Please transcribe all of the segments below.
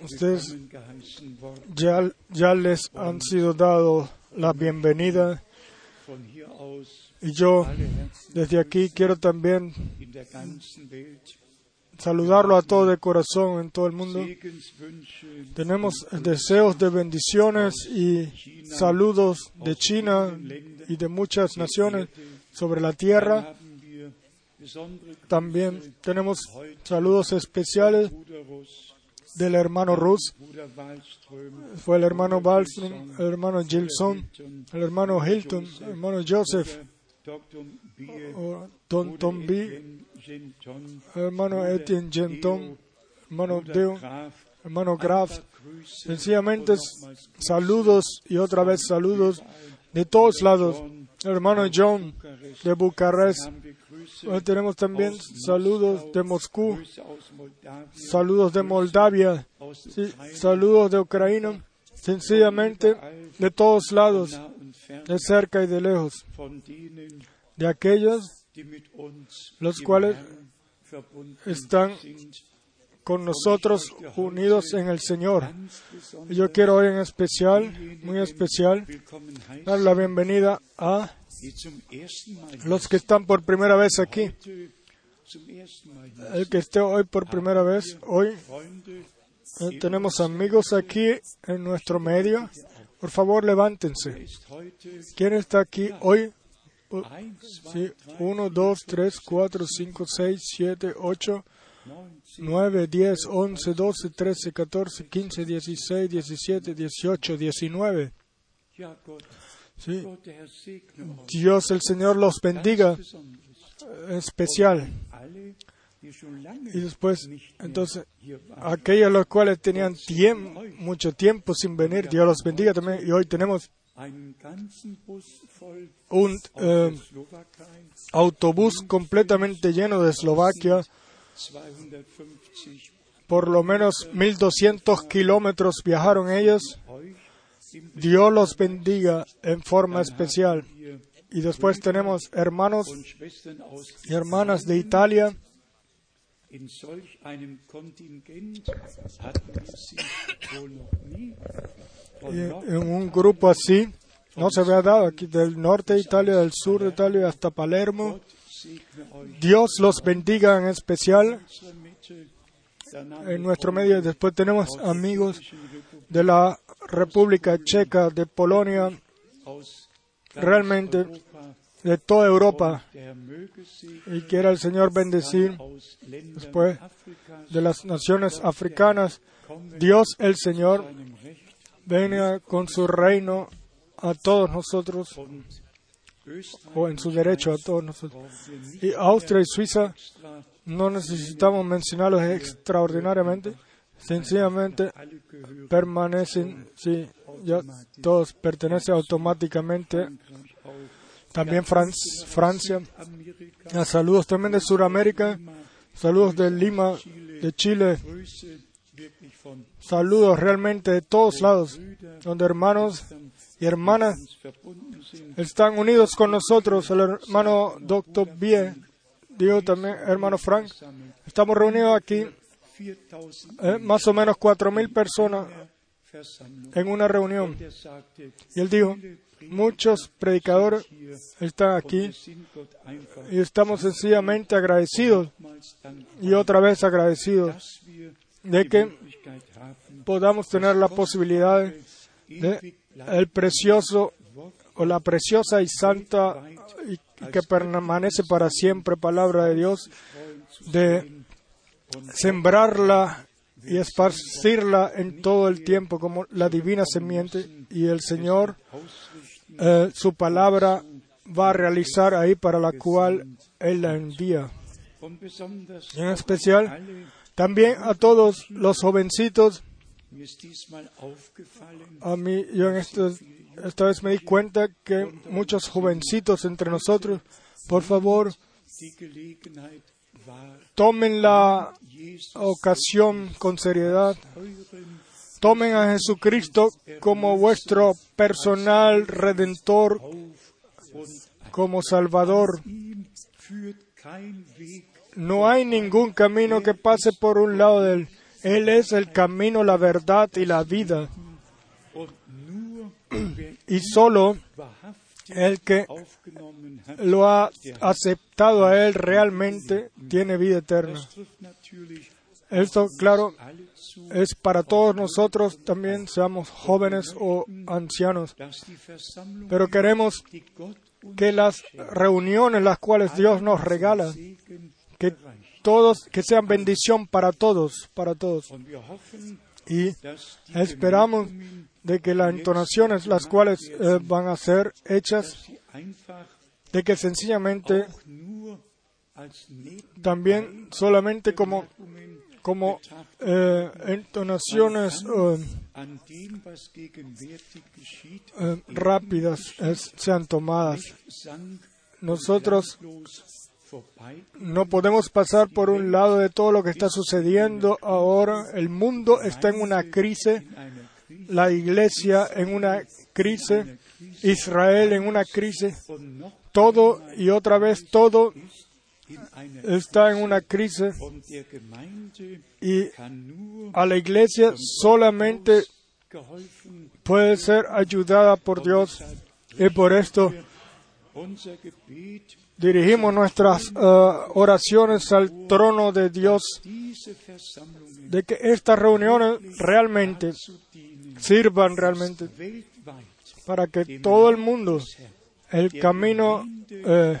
Ustedes ya, ya les han sido dado la bienvenida y yo desde aquí quiero también saludarlo a todo de corazón en todo el mundo. Tenemos deseos de bendiciones y saludos de China y de muchas naciones sobre la tierra. También tenemos saludos especiales del hermano Rus, fue el hermano Wallström, el hermano Gilson, el hermano Hilton, el hermano Joseph, Don Tom B, el hermano Etienne Genton, hermano Deo, hermano Graf. Sencillamente saludos y otra vez saludos de todos lados. El hermano John de Bucarest. Tenemos también saludos de Moscú, saludos de Moldavia, saludos de Ucrania. Sencillamente de todos lados, de cerca y de lejos, de aquellos Los cuales están con nosotros unidos en el Señor. Yo quiero hoy en especial, muy especial, dar la bienvenida a los que están por primera vez aquí. El que esté hoy por primera vez, hoy eh, tenemos amigos aquí en nuestro medio. Por favor, levántense. ¿Quién está aquí hoy? 1, 2, Sí, 1, 2, 3, 4, 5, 6, 7, 8, 9, 10, 11, 12, 13, 14, 15, 16, 17, 18, 19. Dios el Señor los bendiga en especial. Y después, entonces, aquellos los cuales tenían tiemp- mucho tiempo sin venir, Dios los bendiga también. Y hoy tenemos un eh, autobús completamente lleno de Eslovaquia. 250 Por lo menos 1.200 kilómetros viajaron ellos. Dios los bendiga en forma especial. Y después tenemos hermanos y hermanas de Italia. Y en un grupo así no se había dado aquí del norte de Italia, del sur de Italia hasta Palermo. Dios los bendiga en especial en nuestro medio. Después tenemos amigos de la República Checa, de Polonia, realmente de toda Europa. Y quiera el Señor bendecir después de las naciones africanas. Dios el Señor venga con su reino a todos nosotros o en su derecho a todos nosotros. Y Austria y Suiza no necesitamos mencionarlos extraordinariamente, sencillamente permanecen, sí, ya todos pertenecen automáticamente. También Fran- Francia. Ah, Saludos también de Sudamérica, saludos de Lima, de Chile, saludos realmente de todos lados, donde hermanos y hermanas están unidos con nosotros. El hermano Dr. Bie, digo también, hermano Frank, estamos reunidos aquí, 4000 eh, más o menos cuatro mil personas Versammlung. en una reunión. Y él dijo, muchos predicadores están aquí y estamos sencillamente agradecidos y otra vez agradecidos de que podamos tener la posibilidad de el precioso o la preciosa y santa y que permanece para siempre palabra de Dios, de sembrarla y esparcirla en todo el tiempo como la divina semiente y el Señor eh, su palabra va a realizar ahí para la cual Él la envía. en especial también a todos los jovencitos A mí, yo en este- esta vez me di cuenta que muchos jovencitos entre nosotros, por favor, tomen la ocasión con seriedad, tomen a Jesucristo como vuestro personal redentor, como Salvador. no hay ningún camino que pase por un lado de él. Él es el camino, la verdad y la vida. Y solo el que lo ha aceptado a él realmente tiene vida eterna. Esto, claro, es para todos nosotros también, seamos jóvenes o ancianos. Pero queremos que las reuniones las cuales Dios nos regala, que todos, que sean bendición para todos, para todos. Y esperamos de que las entonaciones las cuales eh, van a ser hechas, de que sencillamente también solamente como, como eh, entonaciones eh, rápidas sean tomadas. Nosotros no podemos pasar por un lado de todo lo que está sucediendo ahora. El mundo está en una crisis, la iglesia en una crisis, Israel en una crisis, todo y otra vez todo está en una crisis. Y a la iglesia solamente puede ser ayudada por Dios. Y por esto dirigimos nuestras eh, oraciones al trono de Dios de que estas reuniones realmente sirvan realmente para que todo el mundo, el camino, eh,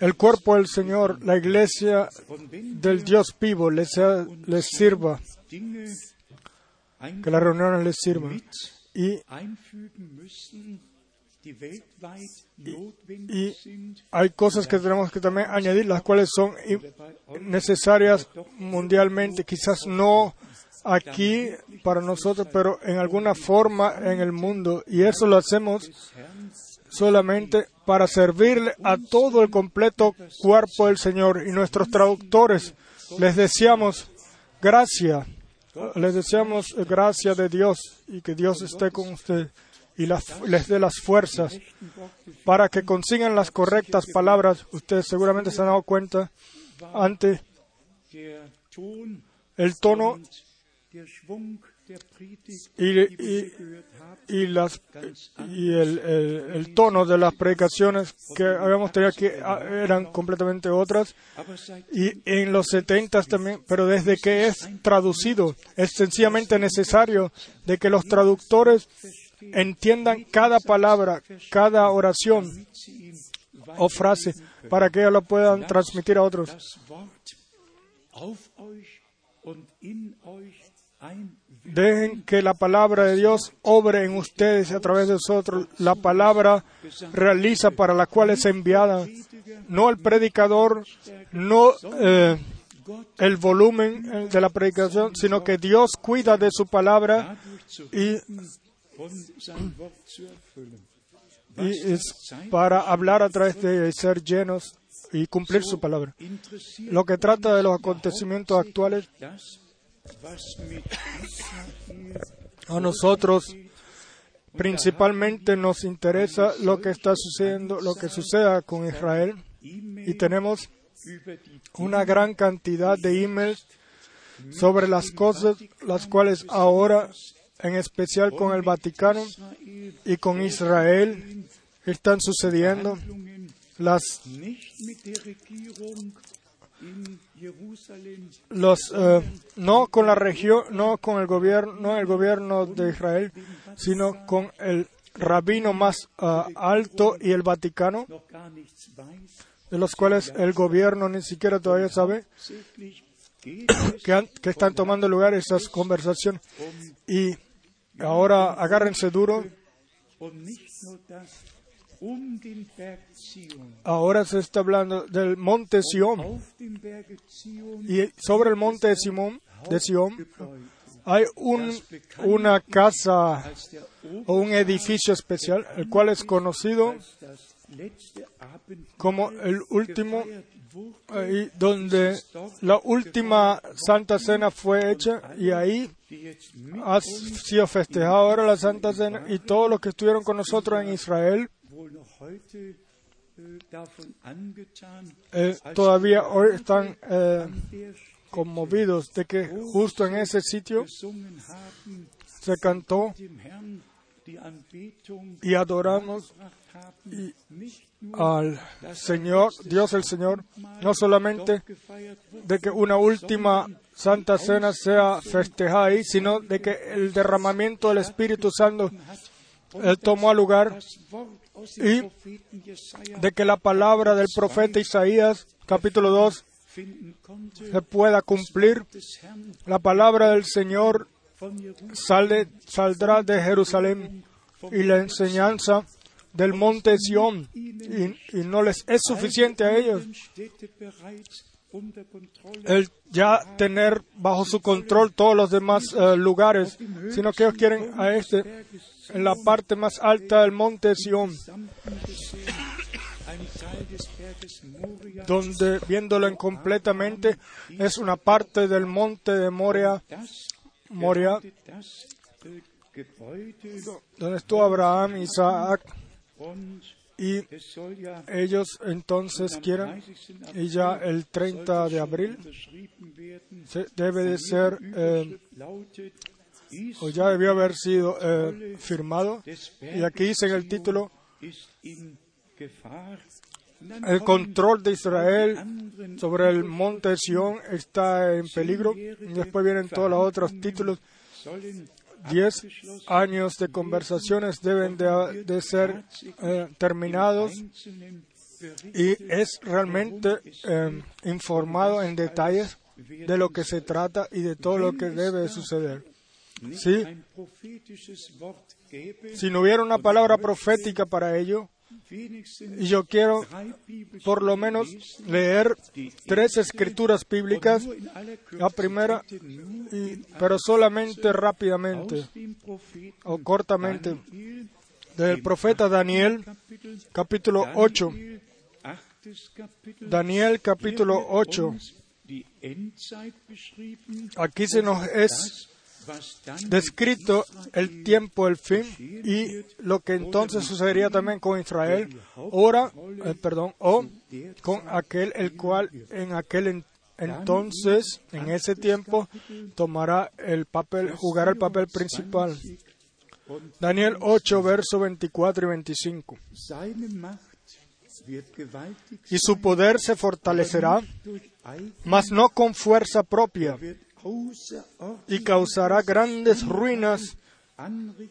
el cuerpo del Señor, la iglesia del Dios vivo les, sea- les sirva, que las reuniones les sirvan. Y y sind, hay cosas que tenemos que también añadir, las cuales son necesarias mundialmente, quizás no aquí para nosotros, pero en alguna forma en el mundo. Y eso lo hacemos solamente para servirle a todo el completo cuerpo del Señor. Y nuestros traductores les deseamos gracia, les deseamos gracia de Dios y que Dios esté con usted y les dé las fuerzas para que consigan las correctas palabras. Ustedes seguramente se han dado cuenta Ton el tono y, y- las y el, el- el tono de las predicaciones que habíamos tenido aquí ah, eran completamente otras. Y en los setentas también pero desde que es traducido es sencillamente necesario de que los traductores entiendan cada palabra cada oración o frase para que ellos lo puedan transmitir a otros Dejen que la palabra de Dios obre en ustedes a través de nosotros. La palabra realiza para la cual es enviada. No el predicador, no eh, el volumen eh, de la predicación, sino que Dios cuida de su palabra y, y es para hablar a través de ser llenos y cumplir su palabra. Lo que trata de los acontecimientos actuales, a nosotros principalmente nos interesa lo que está sucediendo, lo que suceda con Israel y tenemos una gran cantidad de emails sobre las cosas las cuales ahora, en especial con el Vaticano y con Israel, están sucediendo. Las, los, eh, no con la región, no con el gobierno, no el gobierno de Israel, sino con el rabino más ah, alto y el Vaticano, de los cuales el gobierno ni siquiera todavía sabe que, han- que están tomando lugar esas conversaciones. Y ahora agárrense duro. Ahora se está hablando del monte Sión. Y sobre el monte de Simón, de Sión, hay un, una casa o un edificio especial, el cual es conocido como el último, donde la última Santa Cena fue hecha y ahí ha sido festejada ahora la Santa Cena y todos los que estuvieron con nosotros en Israel eh, todavía hoy están eh, conmovidos de que justo en ese sitio se cantó y adoramos al Señor, Dios el Señor, no solamente de que una última Santa Cena sea festejada ahí, sino de que el derramamiento del Espíritu Santo tomó lugar Y Propheten Jesaja de que la palabra del profeta Isaías, capítulo 2, finden konnte, se pueda cumplir. La palabra del Señor sale, saldrá de Jerusalén y la enseñanza del monte Sión y, y no les es suficiente a ellos el ya tener bajo su control todos los demás eh, lugares, sino que ellos quieren a este en la parte más alta del monte Sión, donde viéndolo en completamente es una parte del monte de Moria, Moria, donde estuvo Abraham, Isaac y ellos entonces 30. y ya el 30 de abril debe de ser eh, o ya debió haber sido eh, firmado y aquí dice en el título el control de Israel sobre el monte Sión está en peligro. Y después vienen todos los otros títulos. Diez años de conversaciones deben de, ser eh, terminados y es realmente eh, informado en detalles de lo que se trata y de todo lo que debe de suceder. Sí. Si no hubiera una palabra profética para ello, y yo quiero por lo menos leer tres escrituras bíblicas, la primera, pero solamente rápidamente o cortamente del profeta Daniel, capítulo 8. Daniel, capítulo Hier wird 8. uns Die Endzeit beschrieben, Aquí se nos es descrito el tiempo del fin y lo que entonces sucedería también con Israel, ora, eh, perdón, o con aquel el cual en aquel en- entonces, en ese tiempo, tomará el papel, jugará el papel principal. Daniel 8, verso 24 y 25. seine Macht wird gewaltig Y su poder se fortalecerá, mas no con fuerza propia, außerordentlich y causará grandes ruinas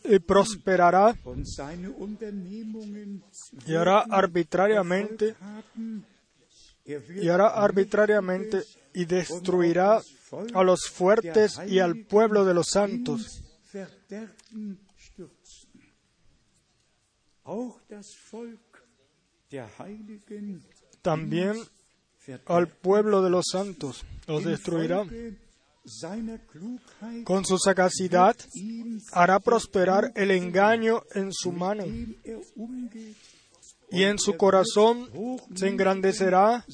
y prosperará y hará arbitrariamente y hará arbitrariamente y destruirá a los fuertes y al pueblo de los santos. También al pueblo de los santos los destruirá. Con su sagacidad hará prosperar el engaño en su mano y en su corazón se engrandecerá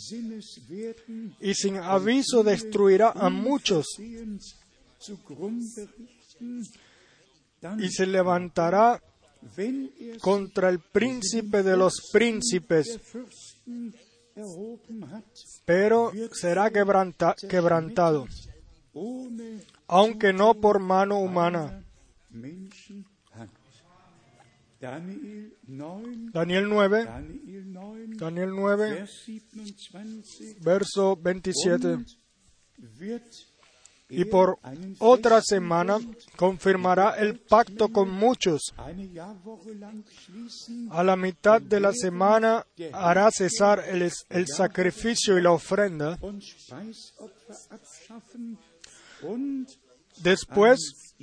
y sin aviso destruirá a muchos y se levantará contra el príncipe de los príncipes, pero será quebranta- quebrantado, aunque no por mano humana. Daniel 9, Daniel 9, Daniel 9, Daniel 9, Vers 27, verso 27. und wird Y por otra semana confirmará el pacto con muchos. A la mitad de la semana hará cesar el, el sacrificio y la ofrenda. Después,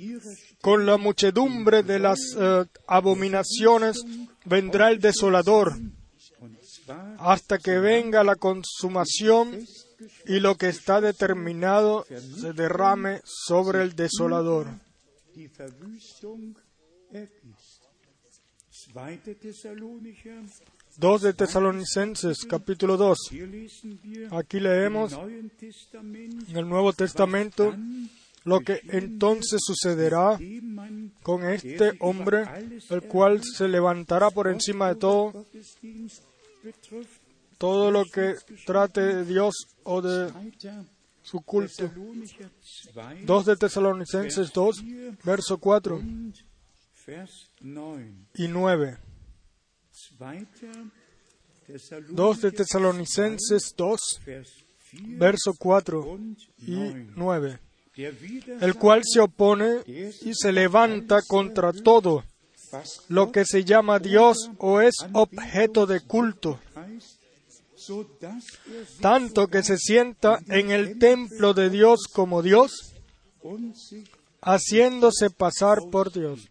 con la muchedumbre de las eh, abominaciones, vendrá el desolador, hasta que venga la consumación y lo que está determinado se derrame sobre el desolador. Die Verwüstung ergießt. 2. Thessalonicher, 2 de Tesalonicenses, capítulo 2. hier lesen wir Aquí leemos en el Nuevo Testamento lo que entonces sucederá con este hombre, el cual se levantará por encima de todo todo lo que trate de Dios o de 2. su culto. Thessalonicher 2, 2 de Tesalonicenses 2, verso 4 und Vers 9. y 9. 2. 2 de Tesalonicenses 2, 2, Vers 4 verso 4 und y 9. 9. Der El cual se opone y se levanta contra todo lo que se llama Dios o es objeto de culto, tanto que se sienta en el templo de Dios como Dios, haciéndose pasar por Dios.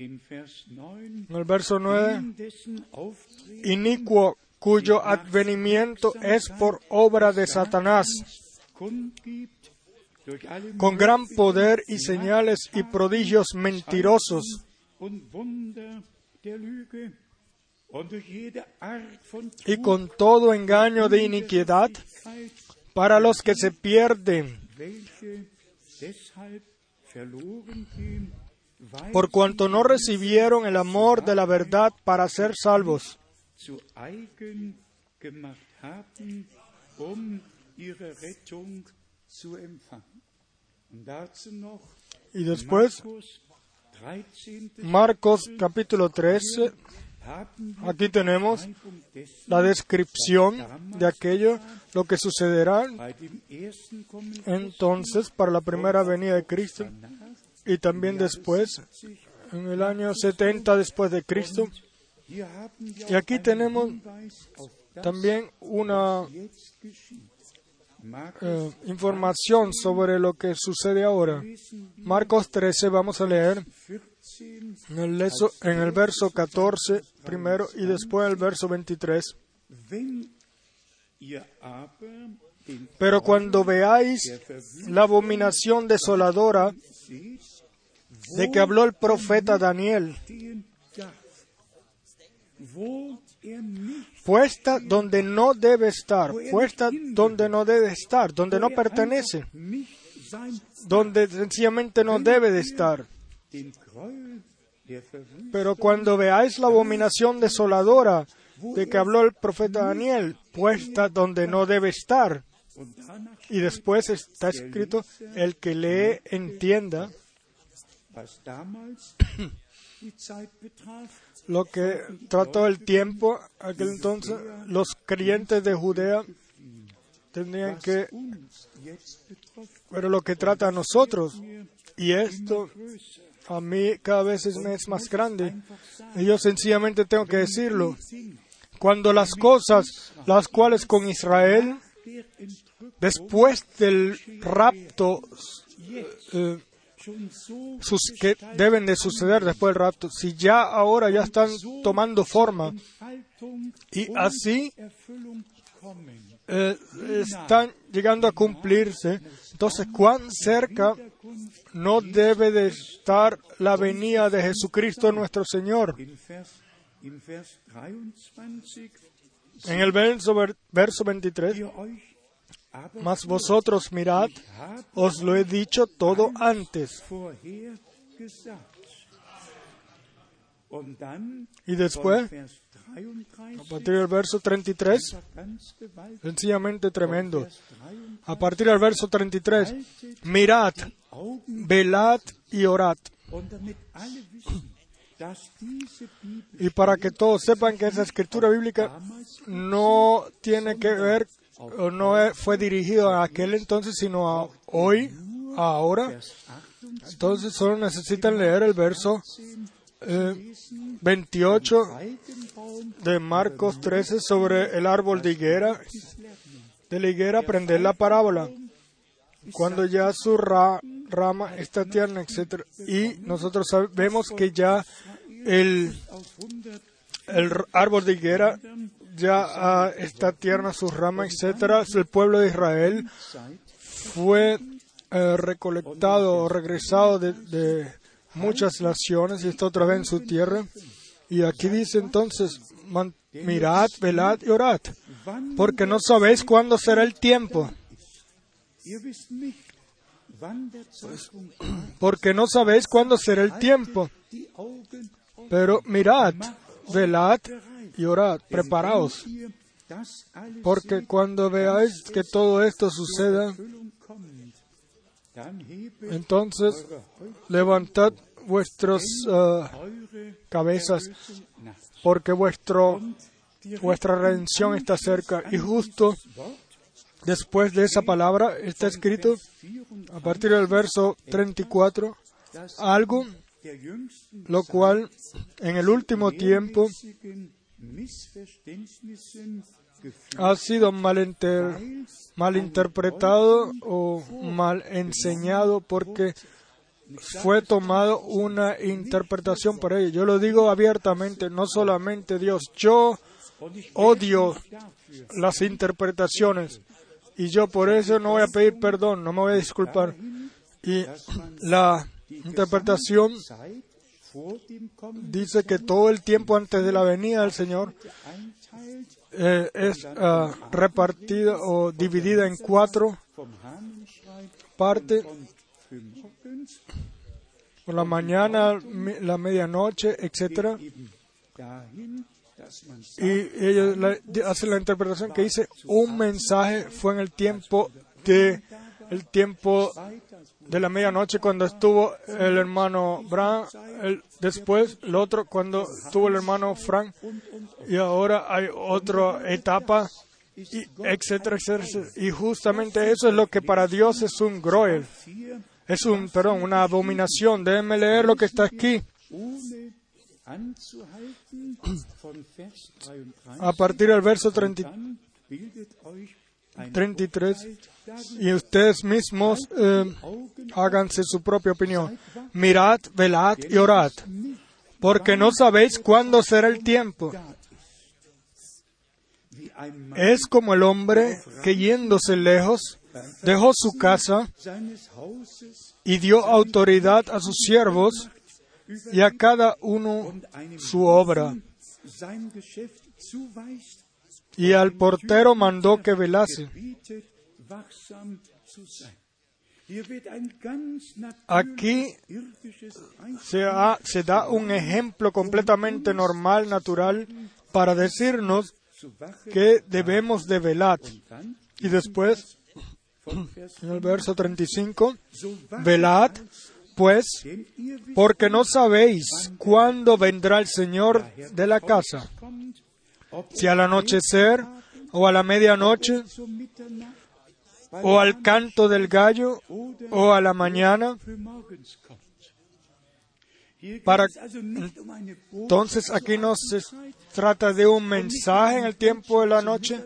In Vers 9 En el verso 9, in dessen Auftreten inicuo cuyo advenimiento es por obra de Satanás, con gran poder y señales y prodigios mentirosos, y con todo engaño de iniquidad para los que se pierden, por cuanto no recibieron el amor de la verdad para ser salvos. um Y después, Markus 13. Marcos capítulo 13, haben wir aquí tenemos la descripción de aquello, lo que sucederá entonces para la primera venida de Cristo. Y también después, en el año 70 después de Cristo. Y aquí tenemos también una eh, información sobre lo que sucede ahora. Marcos 13 vamos a leer 14. en el, en el verso 14 primero y después el verso 23. Wenn ihr aber den Pero cuando veáis la abominación desoladora de que habló el profeta Daniel, puesta donde no debe estar, puesta donde no debe estar, donde no er pertenece, donde sencillamente no debe de estar. Pero cuando veáis la abominación desoladora de que habló el profeta Daniel, puesta donde no debe estar, y después está escrito, el que lee entienda lo que trató el tiempo, aquel entonces los creyentes de Judea tendrían was que, pero lo que trata a nosotros, y esto a mí cada vez es, me es más grande, y yo sencillamente tengo que decirlo, cuando las cosas, las cuales con Israel, después del rapto eh, que deben de suceder después del rapto, si ya ahora ya están tomando forma y así eh, están llegando a cumplirse, entonces cuán cerca no debe de estar la venida de Jesucristo nuestro Señor. in Vers, in Vers 23 En el verso, ver- verso 23, ihr euch aber mas vosotros mirad, os lo he dicho todo antes. Y después, von Vers 33 a partir del verso 33, einfach ganz gewaltig. sencillamente tremendo. Vers 33 A partir del verso 33, haltet mirad, velad y orad. Y para que todos sepan que esa escritura bíblica no tiene que ver no fue dirigido a aquel entonces, sino a hoy, ahora. Vers 28 Entonces solo necesitan leer el verso eh, 28 Feigenbaum de Marcos 13 sobre el árbol de higuera. De la higuera aprender la parábola. Cuando ya su ra- rama está tierna, etc. Y nosotros sabemos que ya el, auf 100 el árbol de higuera ya ah, está tierna su rama, etc. El pueblo de Israel fue eh, recolectado o regresado de, muchas naciones y está otra vez en su tierra. Y aquí dice entonces, mirad, velad y orad, porque no sabéis cuándo será el tiempo, porque no sabéis cuándo será el tiempo, pero mirad, velad. Y orad, preparaos, porque cuando veáis que todo esto suceda, entonces levantad vuestras uh, cabezas, porque vuestro, vuestra redención está cerca. Y justo después de esa palabra está escrito, a partir del verso 34, algo lo cual en el último tiempo ha sido malinter, malinterpretado o mal enseñado porque fue tomado una interpretación por ello. Yo lo digo abiertamente, no solamente Dios. Yo odio las interpretaciones y yo por eso no voy a pedir perdón, no me voy a disculpar. Y la interpretación dice que todo el tiempo antes de la venida del Señor eh, es uh, repartida o dividida en cuatro partes. Por la mañana, la medianoche, etcétera. Y ellos hacen la interpretación que dice un mensaje fue en el tiempo de el tiempo de la medianoche cuando estuvo el hermano Bran, después el otro cuando estuvo el hermano Frank y ahora hay otra etapa, y etcétera, etcétera. Y justamente eso es lo que para Dios es un groel, es un, perdón, una abominación. Déjenme leer lo que está aquí. A partir del verso 33 y ustedes mismos eh, háganse su propia opinión. Mirad, velad y orad, porque no sabéis cuándo será el tiempo. Es como el hombre que yéndose lejos dejó su casa y dio autoridad a sus siervos y a cada uno su obra. Y al portero mandó que velase. Aquí se, se, da un ejemplo completamente normal, natural, para decirnos que debemos de velar. Y después, en el verso 35, velad, pues, porque no sabéis cuándo vendrá el Señor de la casa, si al anochecer o a la medianoche o al canto del gallo o a la mañana. Para, entonces aquí no se trata de un mensaje en el tiempo de la noche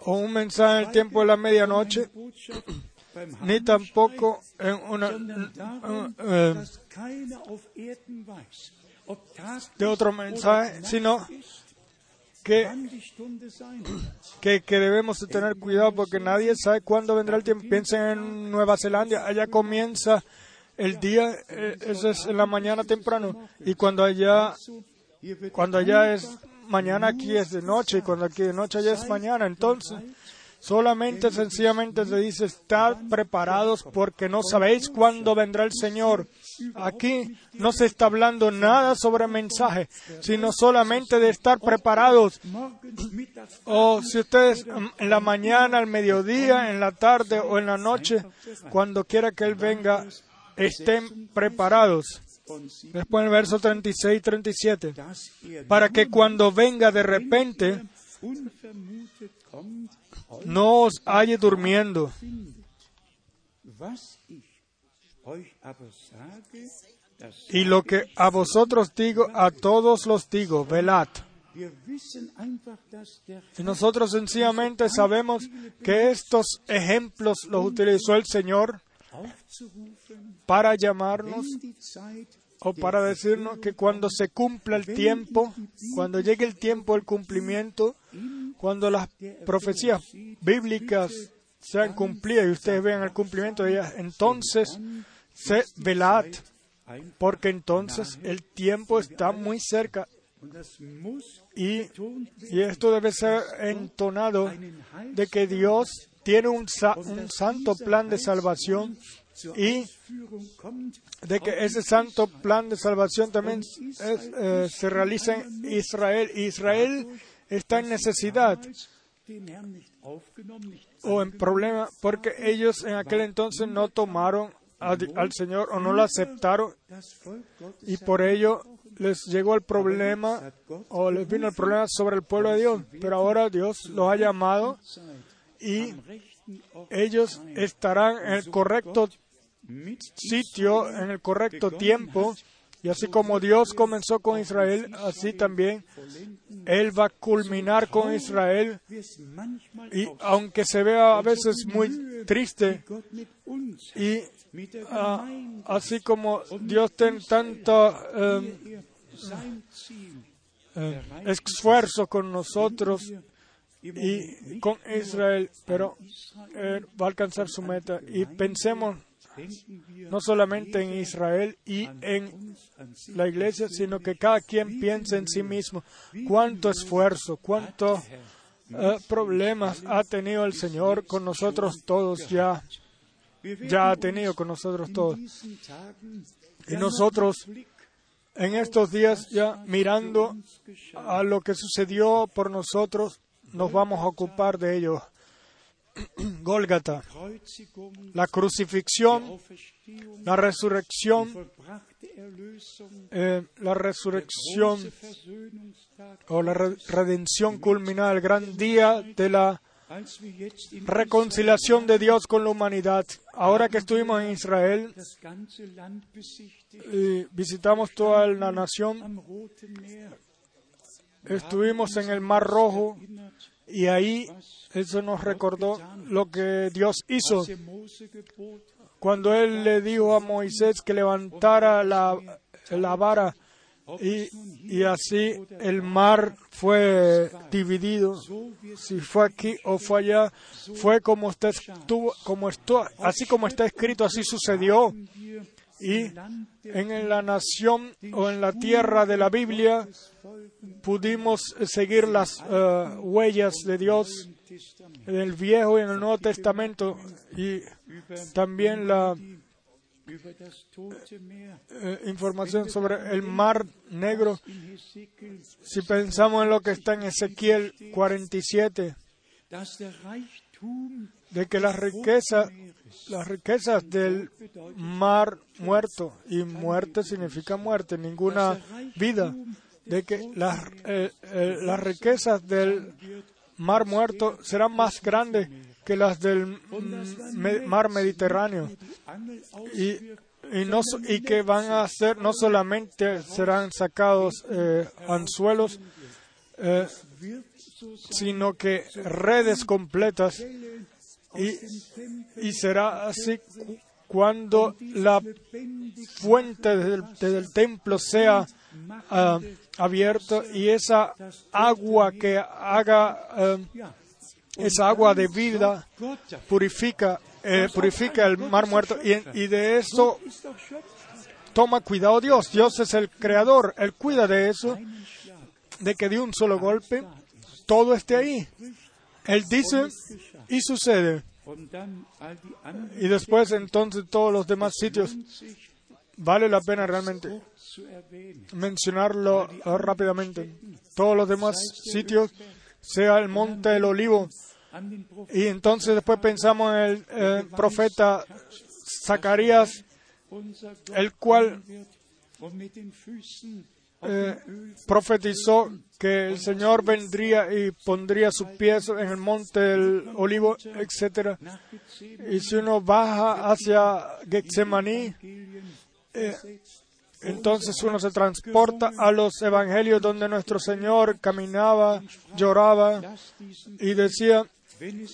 o un mensaje en el tiempo de la medianoche, ni tampoco en una, eh, de otro mensaje, sino que, que, debemos tener cuidado porque nadie sabe cuándo vendrá el tiempo. Piensen en Nueva Zelanda, allá comienza el día, eh, eso es en la mañana temprano, y cuando allá, cuando allá es mañana, aquí es de noche, y cuando aquí de noche allá es mañana. Entonces, solamente, sencillamente se dice, estar preparados porque no sabéis cuándo vendrá el Señor. Aquí no se está hablando nada sobre mensaje, sino solamente de estar preparados. O si ustedes en la mañana, al mediodía, en la tarde o en la noche, cuando quiera que Él venga, estén preparados. Después en el verso 36 y 37, para que cuando venga de repente, no os halle durmiendo. Y lo que a vosotros digo, a todos los digo, velad. Y nosotros sencillamente sabemos que estos ejemplos los utilizó el Señor para llamarnos o para decirnos que cuando se cumpla el tiempo, cuando llegue el tiempo del cumplimiento, cuando las profecías bíblicas sean cumplidas y ustedes vean el cumplimiento de ellas, entonces se velad, porque entonces el tiempo está muy cerca. Y, y esto debe ser entonado de que Dios tiene un, sa- un santo plan de salvación y de que ese santo plan de salvación también es, eh, se realiza en Israel. Israel está en necesidad o en problema porque ellos en aquel entonces no tomaron al Señor o no lo aceptaron y por ello les llegó el problema o les vino el problema sobre el pueblo de Dios. Pero ahora Dios los ha llamado y ellos estarán en el correcto sitio, en el correcto tiempo. Y así como Dios comenzó con Israel, así también Él va a culminar con Israel. Y aunque se vea a veces muy triste, y ah, así como Dios tiene tanto eh, eh, esfuerzo con nosotros y con Israel, pero Él va a alcanzar su meta. Y pensemos no solamente en Israel y en la iglesia, sino que cada quien piense en sí mismo cuánto esfuerzo, cuántos problemas ha tenido el Señor con nosotros todos ya, ya ha tenido con nosotros todos. Y nosotros en estos días ya mirando a lo que sucedió por nosotros, nos vamos a ocupar de ello. Gólgata, la crucifixión, la resurrección, eh, la resurrección o la re- redención culminada, el gran día de la reconciliación de Dios con la humanidad. Ahora que estuvimos en Israel y visitamos toda la nación, estuvimos en el Mar Rojo y ahí eso nos recordó lo que Dios hizo cuando Él le dijo a Moisés que levantara la, la vara y, y así el mar fue dividido. Si fue aquí o fue allá, fue como está, como esto, así como está escrito, así sucedió. Y en la nación o en la tierra de la Biblia pudimos seguir las eh, huellas de Dios en el Viejo y en el Nuevo Testamento y también la eh, información sobre el Mar Negro. Si pensamos en lo que está en Ezequiel 47, de que las riquezas, las riquezas del mar muerto, y muerte significa muerte, ninguna vida, de que las, eh, eh, las riquezas del mar muerto serán más grandes que las del mm, mar Mediterráneo. Y, y, no, y que van a ser, no solamente serán sacados eh, anzuelos, sino que redes completas y, y será así cu- cuando la fuente del, del templo sea ah, abierta y esa agua que haga ah, esa agua de vida purifica eh, purifica el mar muerto y, y de eso toma cuidado Dios. Dios es el creador, Él cuida de eso, de que de un solo golpe todo esté ahí. Él dice y sucede. Y después entonces todos los demás sitios vale la pena realmente mencionarlo eh, rápidamente. Todos los demás sitios, sea el monte del olivo, y entonces después pensamos en el eh, profeta Zacarías, el cual eh, profetizó que el Señor vendría y pondría sus pies en el monte del olivo, etcétera. Y si uno baja hacia Getsemaní, eh, entonces uno se transporta a los evangelios donde nuestro Señor caminaba, lloraba y decía,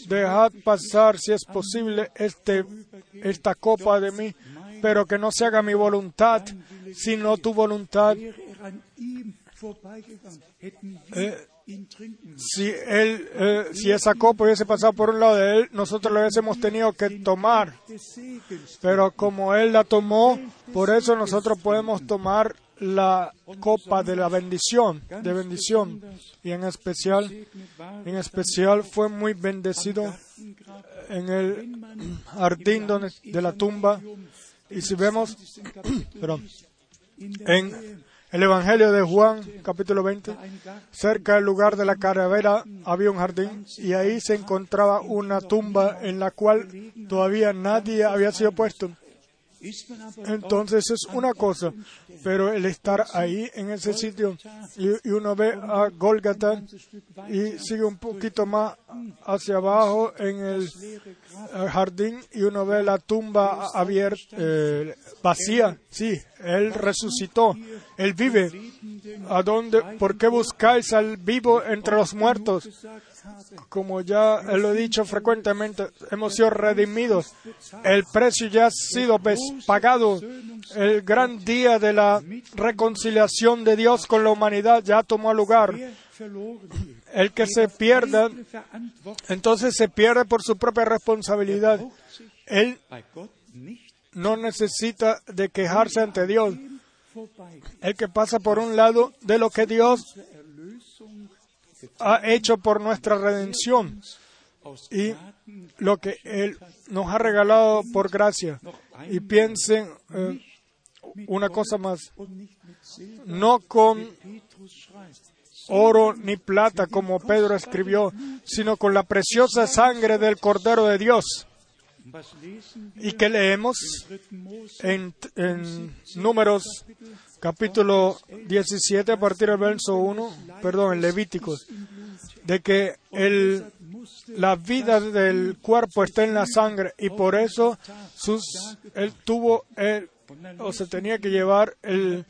dejad pasar si es posible este, esta copa de mí, pero que no se haga mi voluntad, sino tu voluntad. Eh, si él, eh, si esa copa hubiese pasado por un lado de él, nosotros la hubiésemos tenido que tomar. Pero como él la tomó, por eso nosotros podemos tomar la copa de la bendición, de bendición. Y en especial, en especial fue muy bendecido en el jardín de la tumba. Y si vemos perdón, en el Evangelio de Juan, capítulo 20, cerca del lugar de la calavera había un jardín y ahí se encontraba una tumba en la cual todavía nadie había sido puesto. Entonces es una cosa, pero el estar ahí en ese sitio y, uno ve a Golgata y sigue un poquito más hacia abajo en el jardín y uno ve la tumba abierta, eh, vacía. Sí, Él resucitó, Él vive. ¿A dónde? ¿Por qué buscáis al vivo entre los muertos? Como ya lo he dicho frecuentemente, hemos sido redimidos. El precio ya ha sido pes- pagado. El gran día de la reconciliación de Dios con la humanidad ya tomó lugar. El que se pierda, entonces se pierde por su propia responsabilidad. Él no necesita de quejarse ante Dios. El que pasa por un lado de lo que Dios ha hecho por nuestra redención y lo que Él nos ha regalado por gracia. Y piensen eh, una cosa más, no con oro ni plata como Pedro escribió, sino con la preciosa sangre del Cordero de Dios. ¿Y que leemos? im 3. Mose en, en Números capítulo 17 a partir del verso 1, perdón, en Levíticos, de que el, la vida del cuerpo está en la sangre y por eso sus, él tuvo, el, o se tenía que llevar el,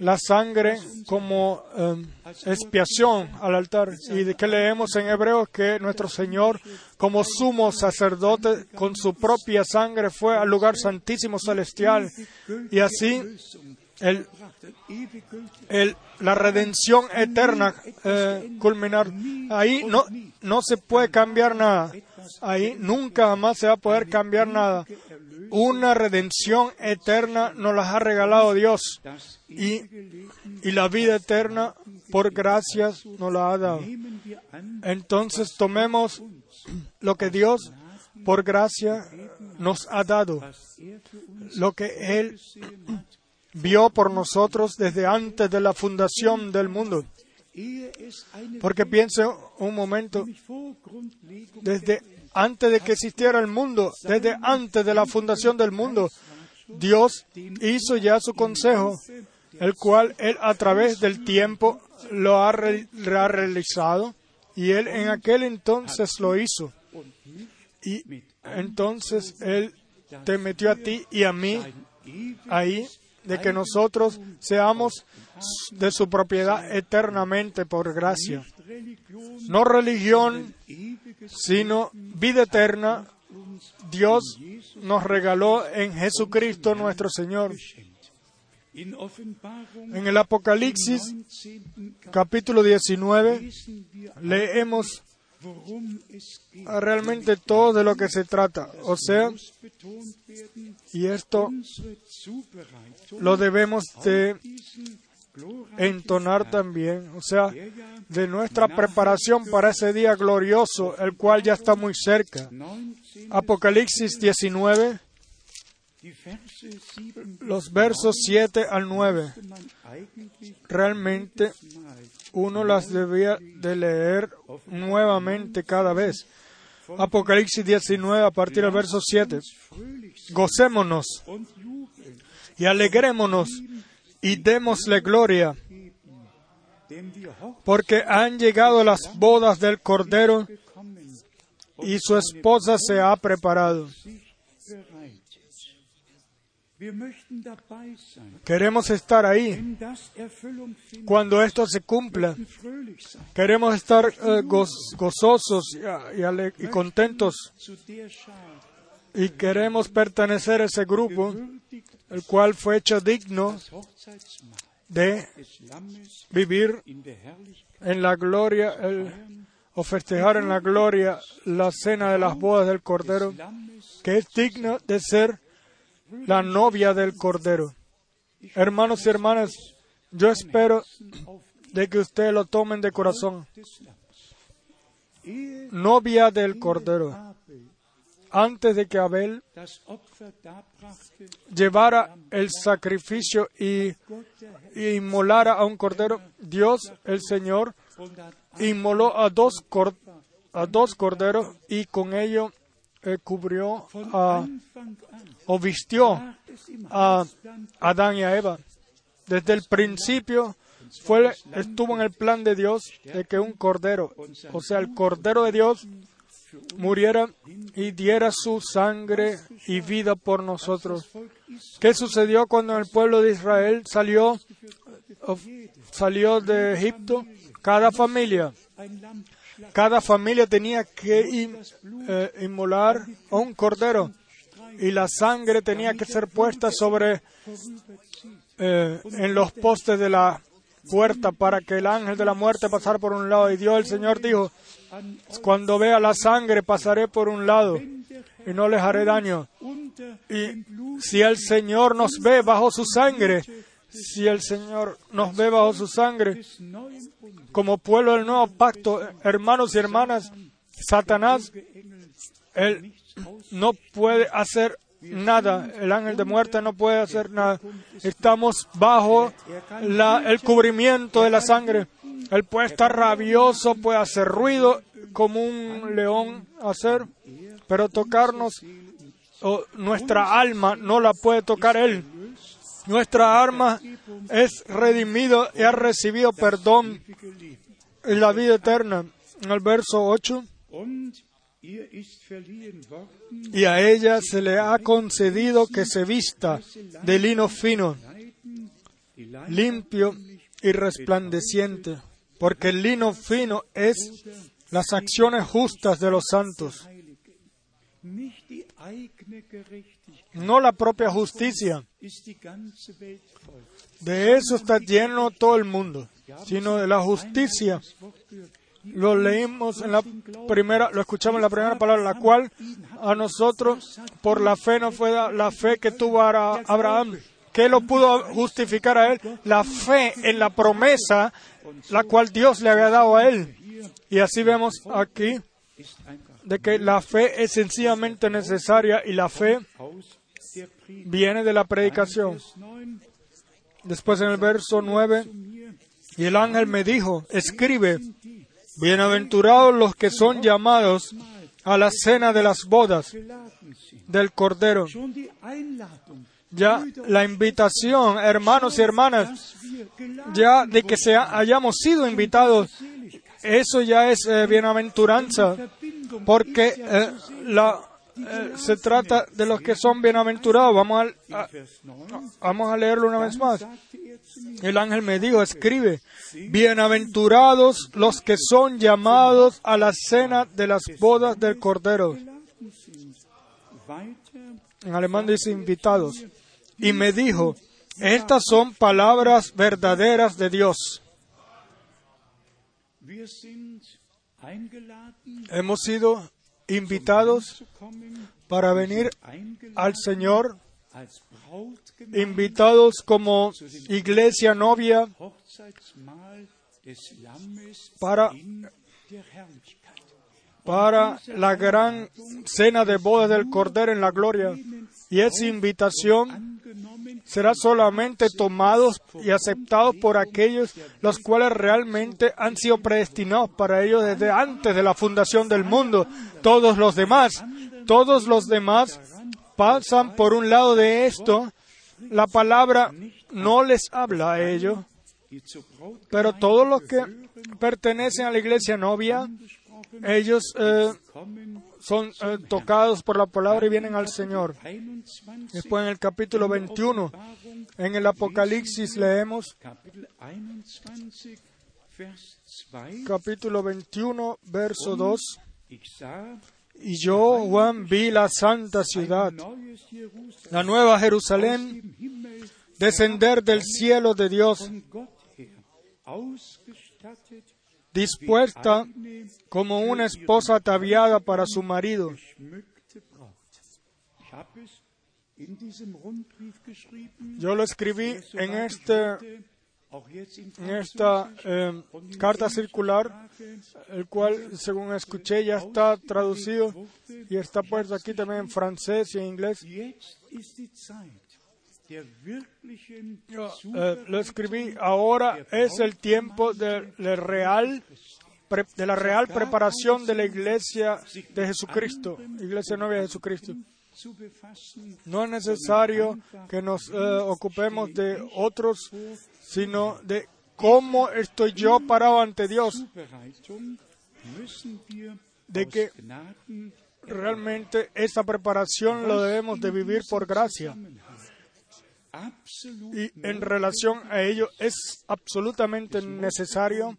la sangre como em, expiación al altar. Y de que leemos en Hebreos que nuestro Señor, como sumo sacerdote, con su propia sangre fue al lugar santísimo celestial. Y así el, la redención eterna eh, culminar. Ahí no, no se puede cambiar nada. Ahí nunca más se va a poder cambiar nada. Una redención eterna nos la ha regalado Dios. Y, y la vida eterna, por gracias, nos la ha dado. Entonces tomemos lo que Dios, por gracia, nos ha dado. Lo que Él vio por nosotros desde antes de la fundación del mundo. Porque piense un momento, desde antes de que existiera el mundo, desde antes de la fundación del mundo, Dios hizo ya su consejo, el cual Él a través del tiempo lo ha, ha realizado y Él en aquel entonces lo hizo. Y entonces Él te metió a ti y a mí ahí de que nosotros seamos de su propiedad eternamente por gracia. No religión, sino vida eterna. Dios nos regaló en Jesucristo nuestro Señor. En el Apocalipsis 19. capítulo 19 lesen wir, leemos. Realmente todo de lo que se trata. O sea, y esto lo debemos de entonar también. O sea, de nuestra preparación para ese día glorioso, el cual ya está muy cerca. 19, Apocalipsis 19, die Verse 7 los versos 7 al 9. man eigentlich Realmente uno las debía de leer nuevamente cada vez. Apocalipsis 19 a partir del verso 7. fröhlich sein Gocémonos y alegrémonos y démosle gloria, porque han llegado las bodas del Cordero y su esposa se ha preparado. Queremos estar ahí cuando esto se cumpla. Queremos estar eh, goz- gozosos y, y ale- y contentos. y queremos pertenecer a ese grupo, el cual fue hecho digno de vivir en la gloria el- o festejar en la gloria la cena de las bodas del Cordero, que es digno de ser la novia del Cordero. Hermanos y hermanas, yo espero de que ustedes lo tomen de corazón. Novia del Cordero. Antes de que Abel llevara el sacrificio y, y inmolara a un cordero, Dios, el Señor, inmoló a dos, a dos corderos y con ello eh, cubrió a, an o vistió a Adán y a Eva. Desde el principio fue, estuvo en el plan de Dios de que un cordero, o sea, el cordero de Dios, muriera y diera su sangre y vida por nosotros. ¿Qué sucedió cuando el pueblo de Israel salió, salió de Egipto? Cada familia, cada familia tenía que eh, inmolar a un cordero y la sangre tenía que ser puesta sobre eh, en los postes de la puerta para que el ángel de la muerte pasara por un lado. Y Dios el Señor dijo, An cuando vea la sangre pasaré por un lado y no les haré daño. Y si el Señor nos ve bajo su sangre, si el Señor nos ve bajo su sangre, como pueblo del nuevo pacto, hermanos y hermanas, Satanás, él no puede hacer nada. El ángel de muerte no puede hacer nada. Estamos bajo la- el cubrimiento de la sangre. Él puede estar rabioso, puede hacer ruido como un león hacer, pero tocarnos, o nuestra alma no la puede tocar él. Nuestra alma es redimido y ha recibido perdón en la vida eterna. En el verso 8. und ihr ist verliehen worden y a ella se le ha concedido que se vista de lino fino, limpio y resplandeciente, porque el lino fino es las acciones justas de los santos, No la propia justicia. De eso está lleno todo el mundo, sino de la justicia. Lo leímos en la primera, lo escuchamos en la primera palabra, la cual a nosotros por la fe no fue la fe que tuvo Abraham. ¿Qué lo pudo justificar a él? La fe en la promesa la cual Dios le había dado a él. Y así vemos aquí de que la fe es sencillamente necesaria y la fe. Viene de la predicación. Vers 9, Después en el verso 9, mir y el ángel me dijo, escribe, bienaventurados los que son llamados a la cena de las bodas del Cordero. Ya la invitación, hermanos y hermanas, ya de que se hayamos sido invitados, eso ya es eh, bienaventuranza, porque eh, la, eh, se trata de los que son bienaventurados. Vamos a, a- Vers 9 vamos a leerlo una vez más. El ángel me dijo, escribe, bienaventurados los que son llamados a la cena de las bodas del Cordero. En alemán dice invitados. Y me dijo, estas son palabras verdaderas de Dios. Hemos sido invitados para venir al Señor, invitados como iglesia novia para, para la gran cena de bodas del Cordero en la gloria. Y esa invitación será solamente tomados y aceptados por aquellos los cuales realmente han sido predestinados para ellos desde antes de la fundación del mundo. Todos los demás, todos los demás pasan por un lado de esto. La palabra no les habla a ellos, pero todos los que pertenecen a la iglesia novia, ellos eh, son eh, tocados por la palabra y vienen al Señor. 21, Después en el capítulo 21, Offenbarung, en el Apocalipsis leemos Kapitel 21, Vers 2. capítulo 21, verso 2. Ich sah Y yo, Juan, vi la santa ciudad, la nueva Jerusalén, descender del cielo de Dios, dispuesta como una esposa ataviada para su marido. Yo lo escribí en este en esta eh, carta circular, el cual, según escuché, ya está traducido y está puesto aquí también en francés y en inglés. Eh, lo escribí, ahora es el tiempo de, de real, de la real preparación de la iglesia de Jesucristo, iglesia novia de Jesucristo. No es necesario que nos eh, ocupemos de otros, sino de cómo estoy yo parado ante Dios, de que realmente esa preparación lo debemos de vivir por gracia. Y en relación a ello es absolutamente necesario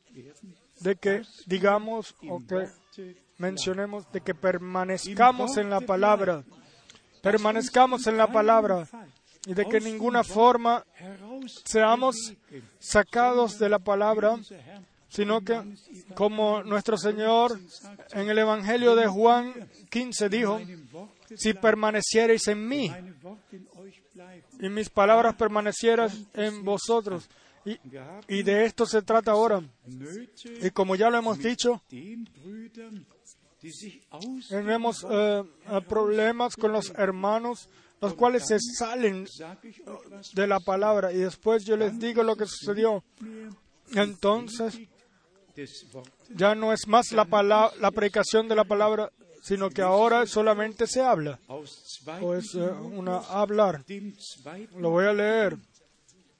de que digamos o que mencionemos de que permanezcamos en la palabra, permanezcamos en la palabra y de que en ninguna forma seamos sacados de la palabra, sino que como nuestro Señor en el Evangelio de Juan 15 dijo, si permaneciereis en mí y mis palabras permanecieran en vosotros. Y, y de esto se trata ahora. Y como ya lo hemos dicho, tenemos eh, eh, problemas con los hermanos, los cuales se salen was de la palabra. Y después yo les digo lo que sucedió. Entonces, ya no es más la, la predicación de la palabra, sino que ahora solamente se habla. O es eh, una hablar. Lo voy a leer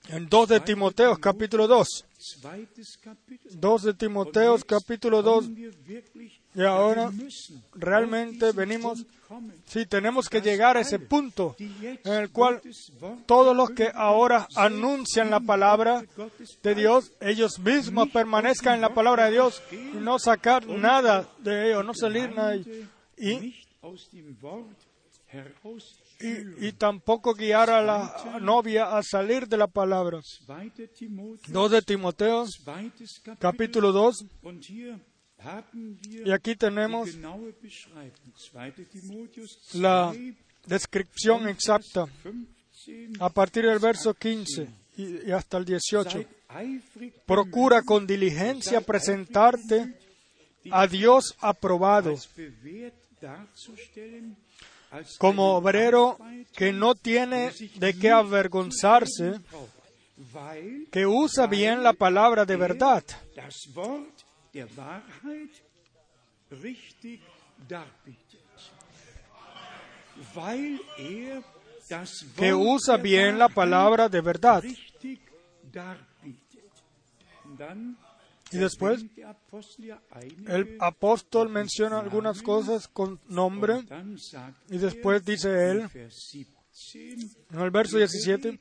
en 2 de Timoteo, capítulo 2. zweites Kapitel. 2 de Timoteo, capítulo 2. Kommen wir wirklich, Y ahora realmente venimos, sí, tenemos que llegar a ese punto en el cual todos los que ahora anuncian la palabra de Dios, ellos mismos permanezcan en la palabra de Dios y no sacar nada de ello, no salir nada. de ello. Y, y, y tampoco guiar a la novia a salir de la palabra. 2. Timotheus, 2 de Timoteo, capítulo 2, Und hier haben wir y aquí tenemos genaue Beschreibung. 2. Timotheus 2, la descripción exacta 15. a partir del verso 15 y, hasta el 18. Seid eifrig Procura con diligencia presentarte a Dios aprobado, como obrero que no tiene de qué avergonzarse, que usa bien la palabra de verdad, darbietet. Weil er que usa bien la palabra de verdad. Y después el apóstol menciona algunas cosas con nombre y después dice él Vers 17, en el verso 17,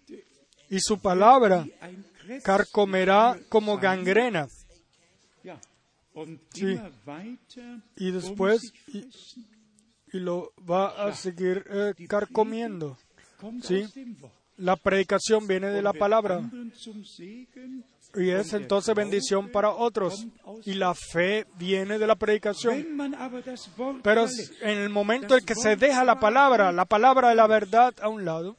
y su palabra carcomerá como gangrena. Sí. Y después y, lo va a seguir eh, carcomiendo. Sí. La predicación viene de la palabra y es entonces bendición para otros. Y la fe viene de la predicación. Pero en el momento en que se deja la palabra, la palabra de la verdad a un lado,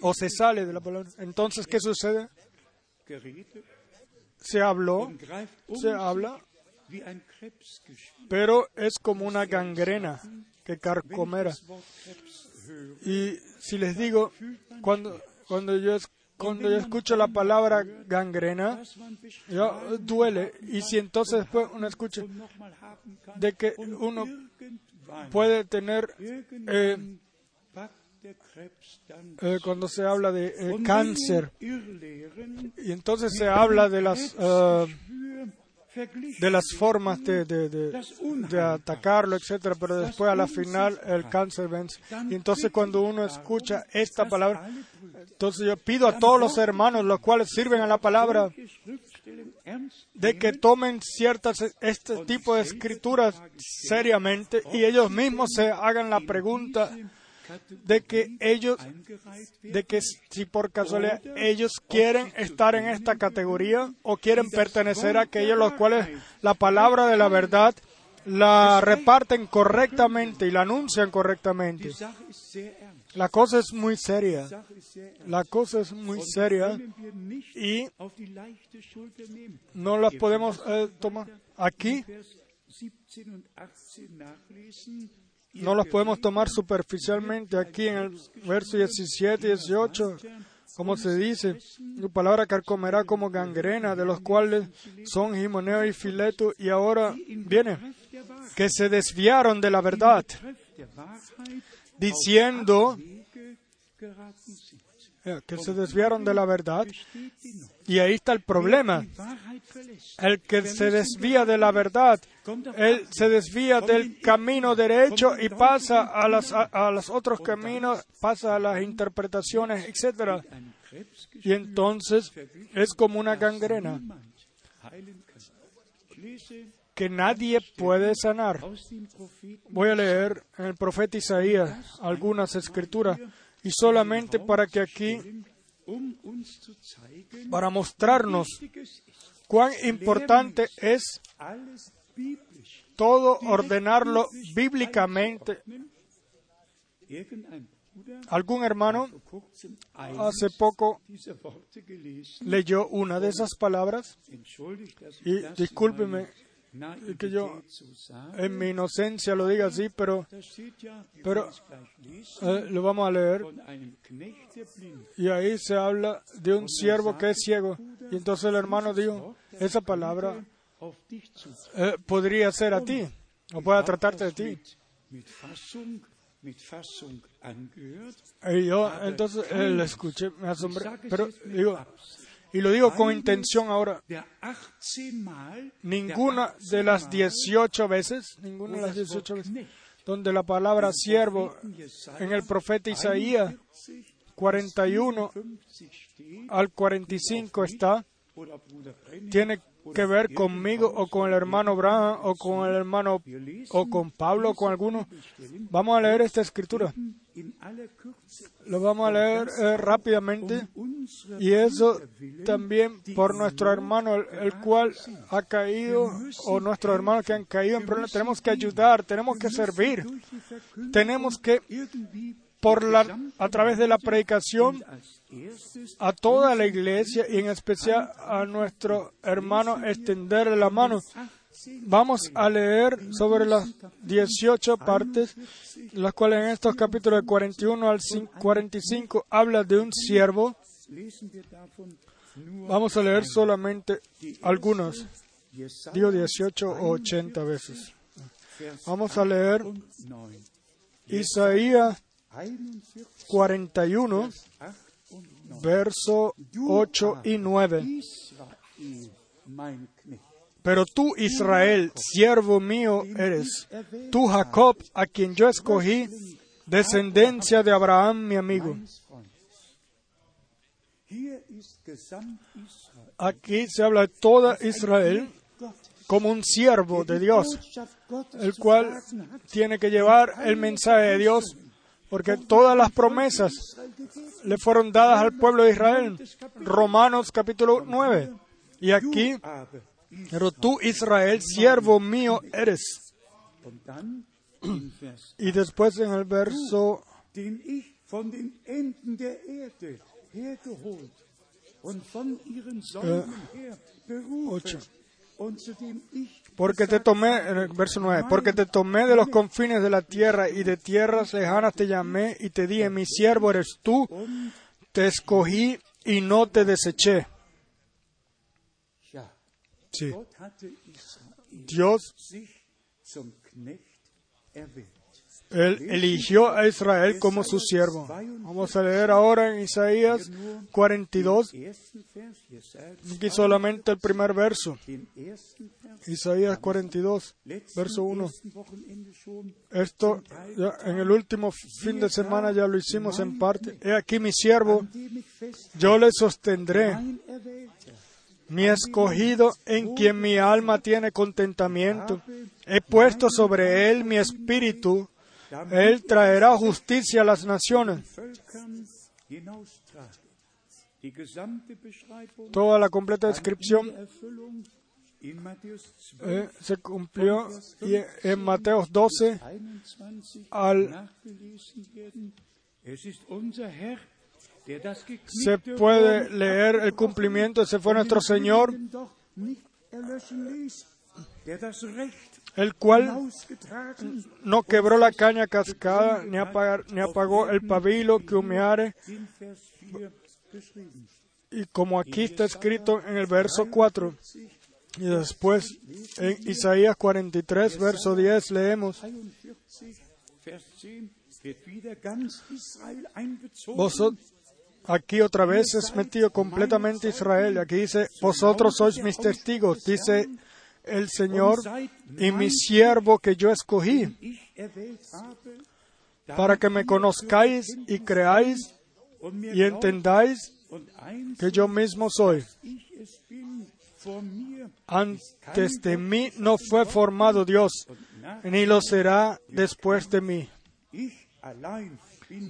o se sale de la palabra, entonces ¿qué sucede? Se habló, se habla, pero es como una gangrena que carcomera. Y si les digo, cuando, cuando, yo, cuando yo escucho la palabra gangrena, ya duele. Y si entonces después uno escucha de que uno puede tener, dann eh, cuando se habla de eh, cáncer, y entonces se habla de las, eh, verglichen de las formas de, de, de, de atacarlo, etcétera, pero después a la final el cáncer vence. Y entonces cuando uno escucha esta palabra, entonces yo pido a todos los hermanos, los cuales sirven a la palabra, de que tomen ciertas este tipo de escrituras seriamente y ellos mismos se hagan la pregunta de que ellos de que si por casualidad ellos quieren estar en esta categoría o quieren pertenecer a aquellos los cuales la palabra de la verdad la reparten correctamente y la anuncian correctamente. La cosa es muy seria. La cosa es muy seria y no las podemos eh, tomar aquí. Vers 17 und 18 nachlesen. No las podemos tomar superficialmente aquí en el verso 17 y 18. Como se dice, tu palabra carcomerá como gangrena, de los cuales son Jimoneo y Fileto, y ahora viene, que se desviaron de la verdad, diciendo que se desviaron de la verdad, y ahí está el problema. El que se desvía de la verdad, él se desvía del camino derecho y pasa a, las, a, a los otros caminos, pasa a las interpretaciones, Krebs Y entonces es como una gangrena que nadie puede sanar. Voy a leer en el profeta Isaías algunas escrituras y solamente para que aquí, para mostrarnos cuán importante es todo ordenarlo bíblicamente. Algún hermano hace poco leyó una de esas palabras y discúlpeme que yo en mi inocencia lo diga así, pero pero- eh, lo vamos a leer y ahí se habla de un siervo que es ciego. Y entonces el hermano dijo, esa palabra eh, podría ser a ti, o pueda tratarte de ti. Y yo entonces eh, lo escuché, me asombré, pero digo, y lo digo con intención ahora, Der 18 Mal ninguna de las 18 veces, ninguna de las 18 veces, donde la palabra siervo en el profeta Isaías 41 50 steht, al 45 está, tiene que ver conmigo o con el hermano Braham o con el hermano o con Pablo o con alguno. Vamos a leer esta escritura. Lo vamos a leer eh, rápidamente. Y eso también por nuestro hermano, el, el cual ha caído, o nuestros hermanos que han caído en problemas. Tenemos que ayudar, tenemos que servir, tenemos que, por la, a través de la predicación, a toda la iglesia y en especial a nuestro hermano extenderle la mano. 18 Vamos a leer sobre las 18 partes, las cuales en estos capítulos de 41 al 45 habla de un siervo. Vamos a leer solamente algunos. Jesaja Digo 18 o 80 veces. Vamos a leer 8 und 9. Isaías 41, 41, 8 und 9. verso 8 y 9. Israel, mein Knecht, Pero tú, Israel, siervo mío eres. Tú, Jacob, a quien yo escogí, descendencia de Abraham, mi amigo. Aquí se habla de toda Israel como un siervo de Dios, el cual tiene que llevar el mensaje de Dios, porque todas las promesas le fueron dadas al pueblo de Israel. Romanos capítulo 9. Y aquí, pero tú Israel, siervo mío eres. Y después en el verso eh, 8. Porque te tomé, verso 9, porque te tomé de los confines de la tierra y de tierras lejanas te llamé y te dije, mi siervo eres tú, te escogí y no te deseché. Sí, Dios, él eligió a Israel como su siervo. Vamos a leer ahora en Isaías 42, Ersten Vers, Jesaja, aquí solamente el primer verso. Isaías 42, letzten verso 1. ersten Wochenende schon, Esto ya en el último fin de semana ya lo hicimos en parte. He aquí mi siervo, yo le sostendré. mi escogido en quien mi alma tiene contentamiento. He puesto sobre él mi espíritu. Él traerá justicia a las naciones. Toda la completa descripción der Erfüllung in Matthäus 12, eh, se cumplió y en Mateo 12 21 al nachgelesen werden. se puede leer el cumplimiento, ese fue nuestro Señor, el cual no quebró la caña cascada, ni, ni apagó el pabilo que humeare. Y como aquí está escrito en el verso 4, y después en Isaías 43, verso 10, leemos, vosotros, aquí otra vez es metido completamente Israel. Aquí dice, vosotros sois mis testigos, dice el Señor, y mi siervo que yo escogí, para que me conozcáis y creáis y entendáis que yo mismo soy. Antes de mí no fue formado Dios, ni lo será después de mí.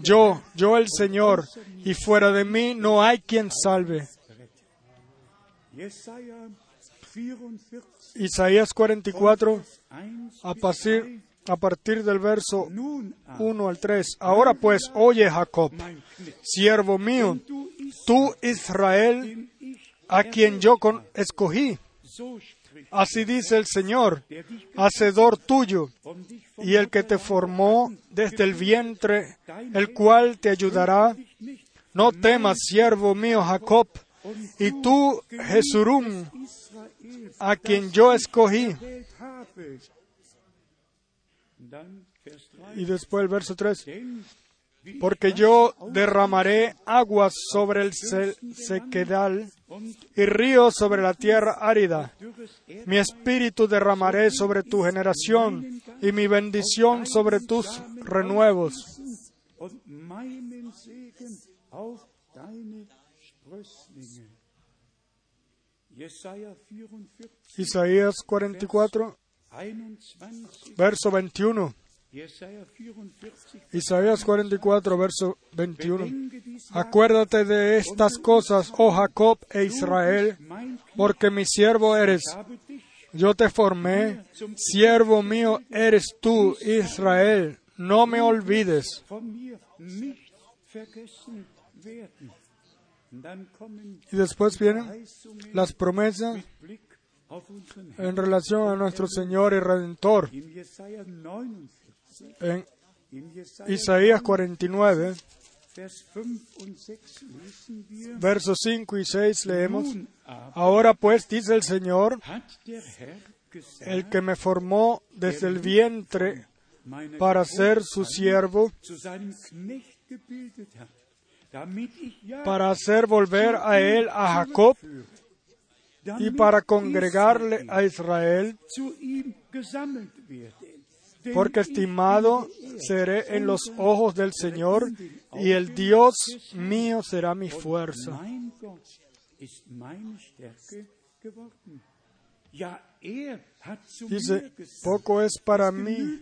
Yo, yo el Señor, y fuera de mí no hay quien salve. Isaías 44, a partir, a partir del verso 1 al 3. Ahora pues, oye Jacob, siervo mío, tú Israel, a quien yo escogí. Así dice el Señor, hacedor tuyo, y el que te formó desde el vientre, el cual te ayudará. No temas, siervo mío Jacob, y tú, Jesurum, a quien yo escogí. Y después el verso 3. Porque yo derramaré aguas sobre el sequedal y ríos sobre la tierra árida. Mi espíritu derramaré sobre tu generación y mi bendición sobre tus renuevos. Isaías 44, verso 21. Isaías 44, verso 21. Acuérdate de estas cosas, oh Jacob e Israel, porque mi siervo eres. Yo te formé, siervo mío eres tú, Israel. No me olvides. Y después vienen las promesas en relación a nuestro Señor y Redentor. En Isaías 49, versos 5 y 6 leemos, Ahora pues dice el Señor, el que me formó desde el vientre para ser su siervo, para hacer volver a él a Jacob y para congregarle a Israel, porque estimado seré en los ojos del Señor y el Dios mío será mi fuerza. Dice, poco es para mí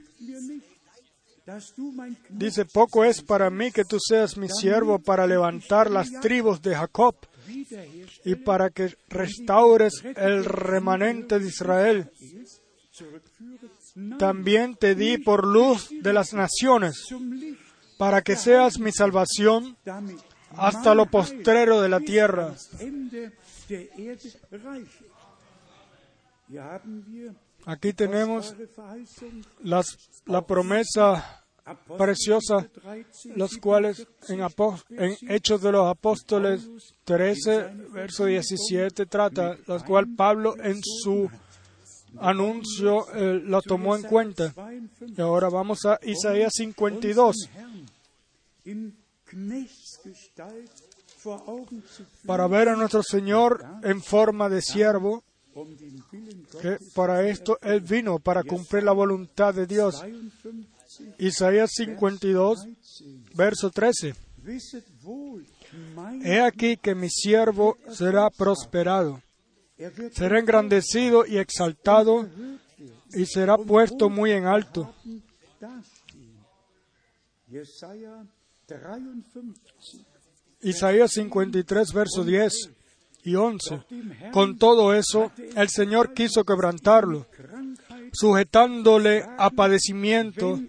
Dice, poco es para mí que tú seas mi siervo para levantar las tribus de Jacob y para que restaures el remanente de Israel. También te di por luz de las naciones, para que seas mi salvación hasta lo postrero de la tierra. Aquí tenemos las, la promesa preciosa, los cuales en, en, Hechos de los Apóstoles 13, verso 17 trata, los cuales Pablo en su anuncio eh, lo tomó en cuenta. Y ahora vamos a Isaías 52 para ver a nuestro Señor en forma de siervo que para esto Él vino, para cumplir la voluntad de Dios. Isaías 52, verso 13. He aquí que mi siervo será prosperado, será engrandecido y exaltado y será puesto muy en alto. Isaías 53, verso 10 y 11. Con todo eso, el Señor quiso quebrantarlo, sujetándole a padecimiento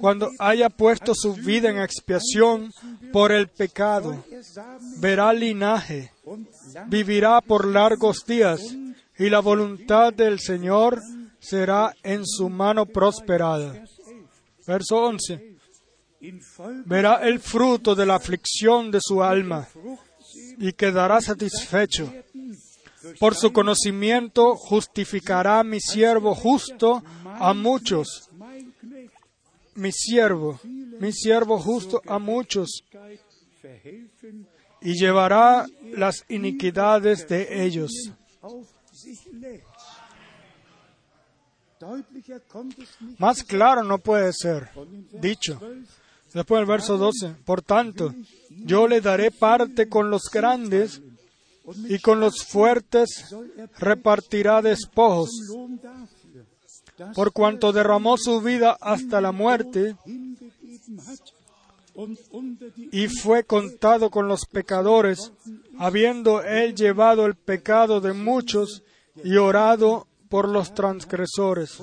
cuando haya puesto su vida en expiación por el pecado, verá linaje, vivirá por largos días, y la voluntad del Señor será en su mano prosperada. Verso 11. Verá el fruto de la aflicción de su alma y quedará satisfecho. Por su conocimiento justificará mi siervo justo a muchos. Mi siervo, mi siervo justo a muchos. Y llevará las iniquidades de ellos. Más claro no puede ser dicho. Después del verso 12. Por tanto, yo le daré parte con los grandes y con los fuertes repartirá despojos. Por cuanto derramó su vida hasta la muerte y fue contado con los pecadores, habiendo él llevado el pecado de muchos y orado por los transgresores.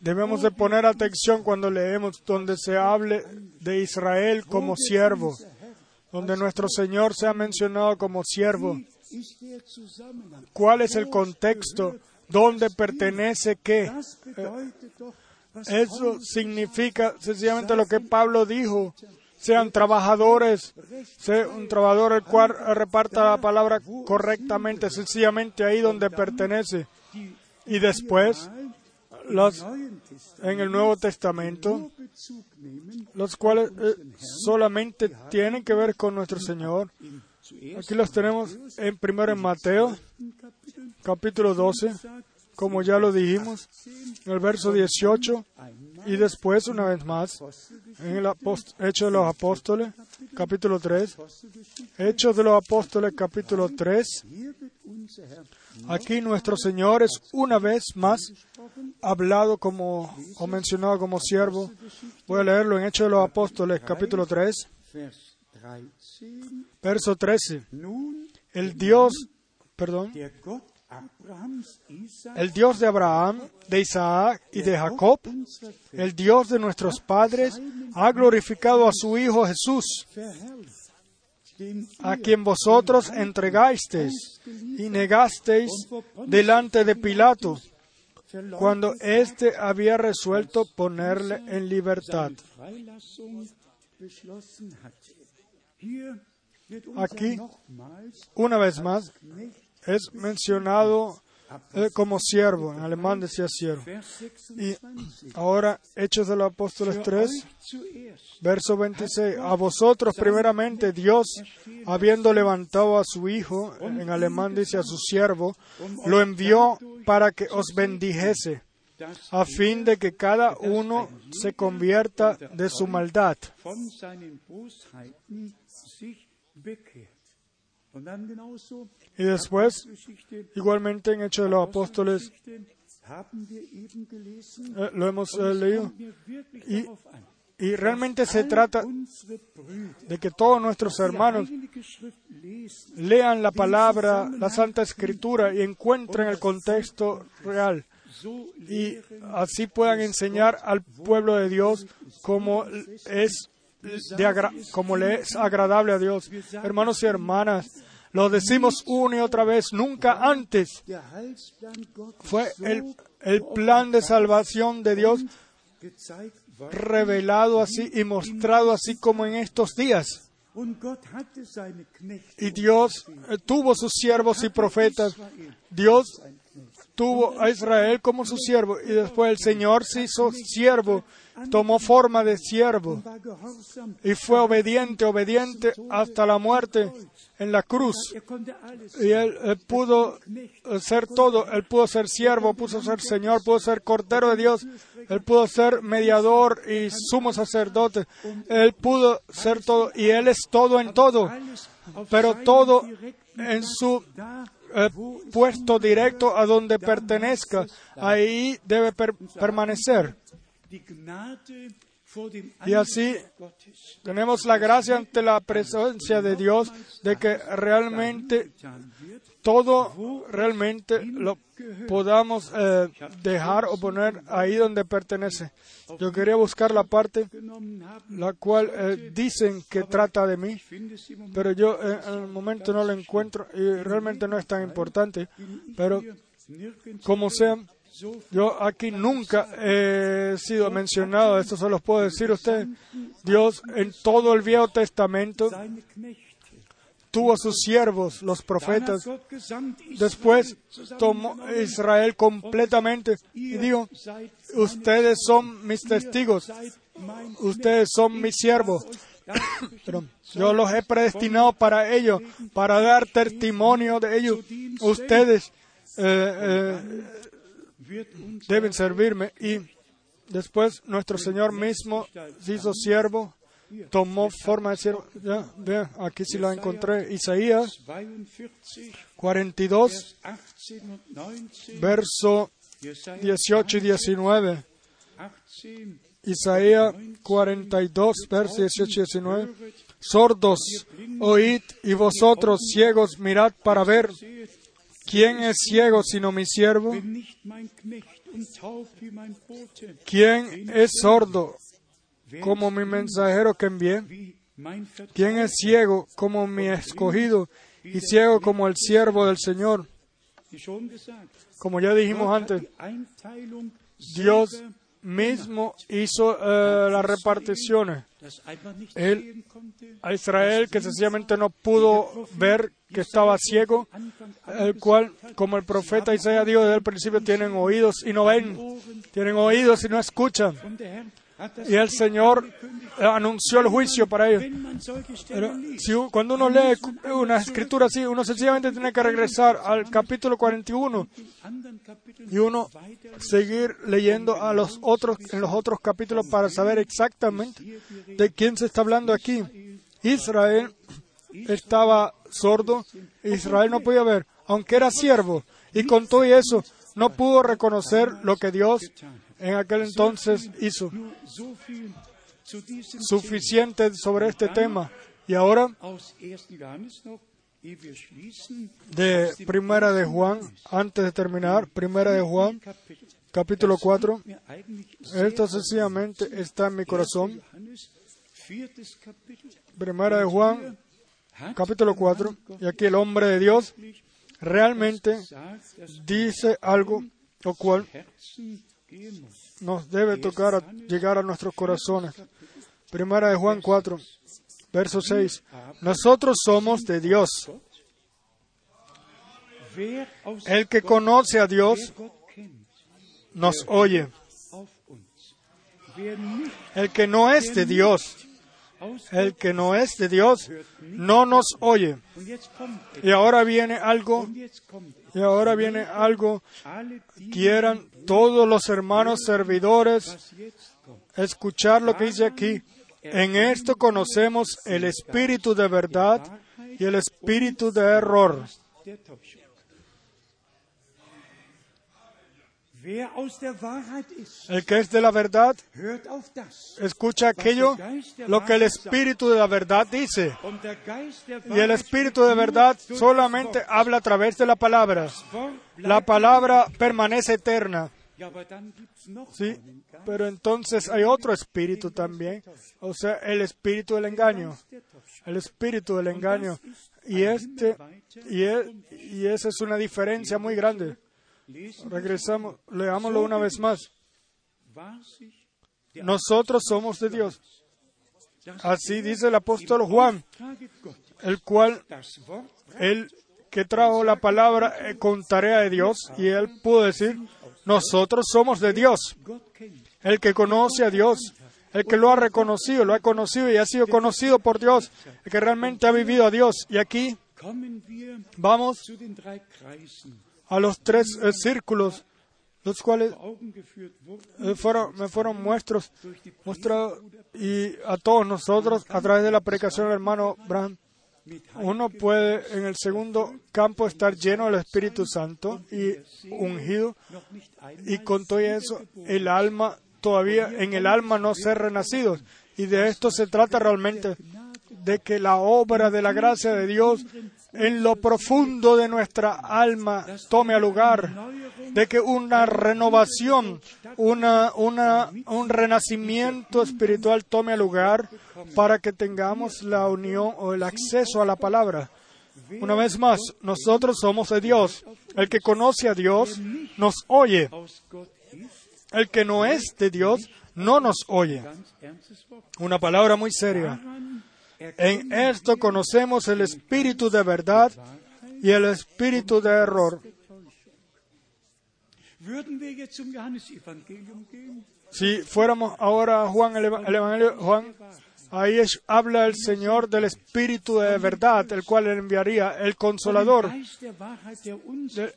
Debemos de poner atención cuando leemos donde se hable de Israel como siervo, donde nuestro Señor se ha mencionado como siervo. ¿Cuál es el contexto? ¿Dónde pertenece qué? Eso significa sencillamente lo que Pablo dijo. Sean trabajadores, sea un trabajador el cual reparta la palabra correctamente, sencillamente ahí donde pertenece. Y después, los en el Nuevo Testamento, los cuales eh, solamente tienen que ver con nuestro Señor. Aquí los tenemos en primero en Mateo, capítulo 12, como ya lo dijimos, en el verso 18, y después, una vez más, en el Hecho de los Apóstoles, capítulo 3, Hechos de los Apóstoles, capítulo 3, aquí nuestro Señor es una vez más hablado como, o mencionado como siervo. Voy a leerlo en Hechos de los Apóstoles, capítulo 3, verso 13. El Dios, perdón, el Dios de Abraham, de Isaac y de Jacob, el Dios de nuestros padres, ha glorificado a su Hijo Jesús, a quien vosotros entregasteis y negasteis delante de Pilato, cuando éste había resuelto ponerle en libertad. Aquí, una vez más, es mencionado eh, como siervo, en alemán decía siervo. Y ahora, Hechos de los Apóstoles 3, verso 26. A vosotros, primeramente, Dios, habiendo levantado a su Hijo, en alemán dice a su siervo, lo envió para que os bendijese, a fin de que cada uno se convierta de su maldad. Y después, igualmente en Hechos de los Apóstoles, eh, lo hemos eh, leído, y, y realmente se trata de que todos nuestros hermanos lean la palabra, la Santa Escritura y encuentren el contexto real. Y así puedan enseñar al pueblo de Dios cómo es como le es agradable a Dios. Hermanos y hermanas, lo decimos una y otra vez, nunca antes fue el, el plan de salvación de Dios revelado así y mostrado así como en estos días. Y Dios eh, tuvo sus siervos y profetas. Dios tuvo a Israel como su siervo y después el Señor se hizo siervo, tomó forma de siervo y fue obediente, obediente hasta la muerte en la cruz. Y él, pudo ser todo, él pudo ser siervo, pudo ser Señor, pudo ser Cordero de Dios, él pudo ser mediador y sumo sacerdote, él pudo ser todo y él es todo en todo, pero todo en su eh, puesto directo a donde pertenezca, ahí debe permanecer. Y así tenemos la gracia ante la presencia de Dios de que realmente todo realmente lo podamos eh, dejar o poner ahí donde pertenece. Yo quería buscar la parte la cual eh, dicen que trata de mí, pero yo eh, en el momento no lo encuentro y realmente no es tan importante. Pero como sea, yo aquí nunca he sido mencionado, esto se los puedo decir a ustedes. Dios en todo el Viejo Testamento tuvo a sus siervos, los profetas. Después tomó Israel completamente y dijo, ustedes son mis testigos, ustedes son mis siervos. Pero yo los he predestinado para ello, para dar testimonio de ello. Ustedes eh, eh, deben servirme. Y después nuestro Señor mismo se hizo siervo tomó forma de siervo. Ya, aquí sí la encontré. Isaías 42, verso 18 y 19. Isaías 42, verso 18 y 19. Sordos, oíd, y vosotros ciegos, mirad para ver. ¿Quién es ciego sino mi siervo? ¿Quién es sordo como mi mensajero que envié? ¿Quién es ciego como mi escogido y ciego como el siervo del Señor? Como ya dijimos antes, Dios mismo hizo eh, las reparticiones. Él, a Israel, que sencillamente no pudo ver que estaba ciego, el cual, como el profeta Isaías dijo desde el principio, tienen oídos y no ven, tienen oídos y no escuchan. Y el Señor anunció el juicio para ellos. Cuando uno lee una escritura así, uno sencillamente tiene que regresar al capítulo 41 y uno seguir leyendo a los otros, en los otros capítulos para saber exactamente de quién se está hablando aquí. Israel estaba sordo, Israel no podía ver, aunque era siervo, y con todo eso no pudo reconocer lo que Dios en aquel entonces hizo suficiente sobre este tema. Y ahora, de Primera de Juan, antes de terminar, Primera de Juan, capítulo 4, esto sencillamente está en mi corazón. Primera de Juan, capítulo 4, y aquí el hombre de Dios realmente dice algo lo cual nos debe tocar llegar a nuestros corazones. Primera de Juan 4, verso 6. Nosotros somos de Dios. El que conoce a Dios nos oye. El que no es de Dios, el que no es de Dios, no nos oye. Y ahora viene algo, y ahora viene algo, quieran todos los hermanos servidores escuchar lo que dice aquí. En esto conocemos el espíritu de verdad y el espíritu de error. El que es de la verdad, escucha aquello, lo que el Espíritu de la verdad dice. Y el Espíritu de verdad solamente habla a través de la palabra. La palabra permanece eterna. Sí, pero entonces hay otro espíritu también, o sea, el espíritu del engaño, el espíritu del engaño. Y este, y, y esa es una diferencia muy grande. Regresamos, leámoslo una vez más. Nosotros somos de Dios. Así dice el apóstol Juan, el cual, él que trajo la palabra eh, con tarea de Dios, y él pudo decir, nosotros somos de Dios. El que conoce a Dios, el que lo ha reconocido, lo ha conocido y ha sido conocido por Dios, el que realmente ha vivido a Dios. Y aquí vamos a los tres eh, círculos, los cuales eh, fueron, me fueron muestros, y a todos nosotros a través de la predicación del hermano Bram. Uno puede en el segundo campo estar lleno del Espíritu Santo y ungido, y con todo eso el alma todavía en el alma no ser renacidos. Y de esto se trata realmente, de que la obra de la gracia de Dios en lo profundo de nuestra alma tome lugar, de que una renovación, una, una, un renacimiento espiritual tome lugar para que tengamos la unión o el acceso a la palabra. Una vez más, nosotros somos de Dios. El que conoce a Dios nos oye. El que no es de Dios no nos oye. Una palabra muy seria. En esto conocemos el espíritu de verdad y el espíritu de error. Si fuéramos ahora a Juan, el, Evangelio Juan, ahí habla el Señor del Espíritu de verdad, el cual enviaría, el Consolador,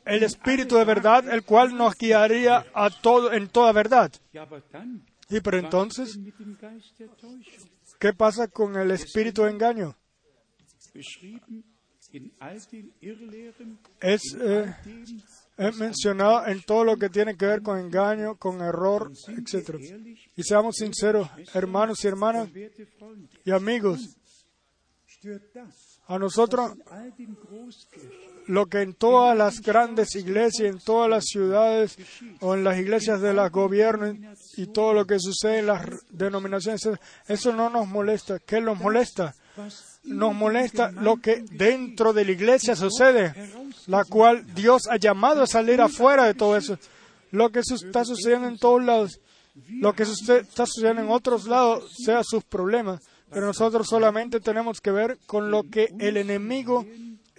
el Espíritu de verdad, el cual nos guiaría a todo, en toda verdad. Y pero entonces, ¿qué pasa con el Espíritu de engaño? Es eh, mencionado en todo lo que tiene que ver con engaño, con error, etc. Y seamos sinceros, hermanos y hermanas y amigos, a nosotros lo que en todas las grandes iglesias, en todas las ciudades o en las iglesias de los gobiernos y todo lo que sucede en las denominaciones, eso no nos molesta. ¿Qué nos molesta? Nos molesta lo que dentro de la iglesia sucede la cual Dios ha llamado a salir afuera de todo eso. Lo que está sucediendo en todos lados, lo que está sucediendo en otros lados, sea sus problemas. Pero nosotros solamente tenemos que ver con lo que el enemigo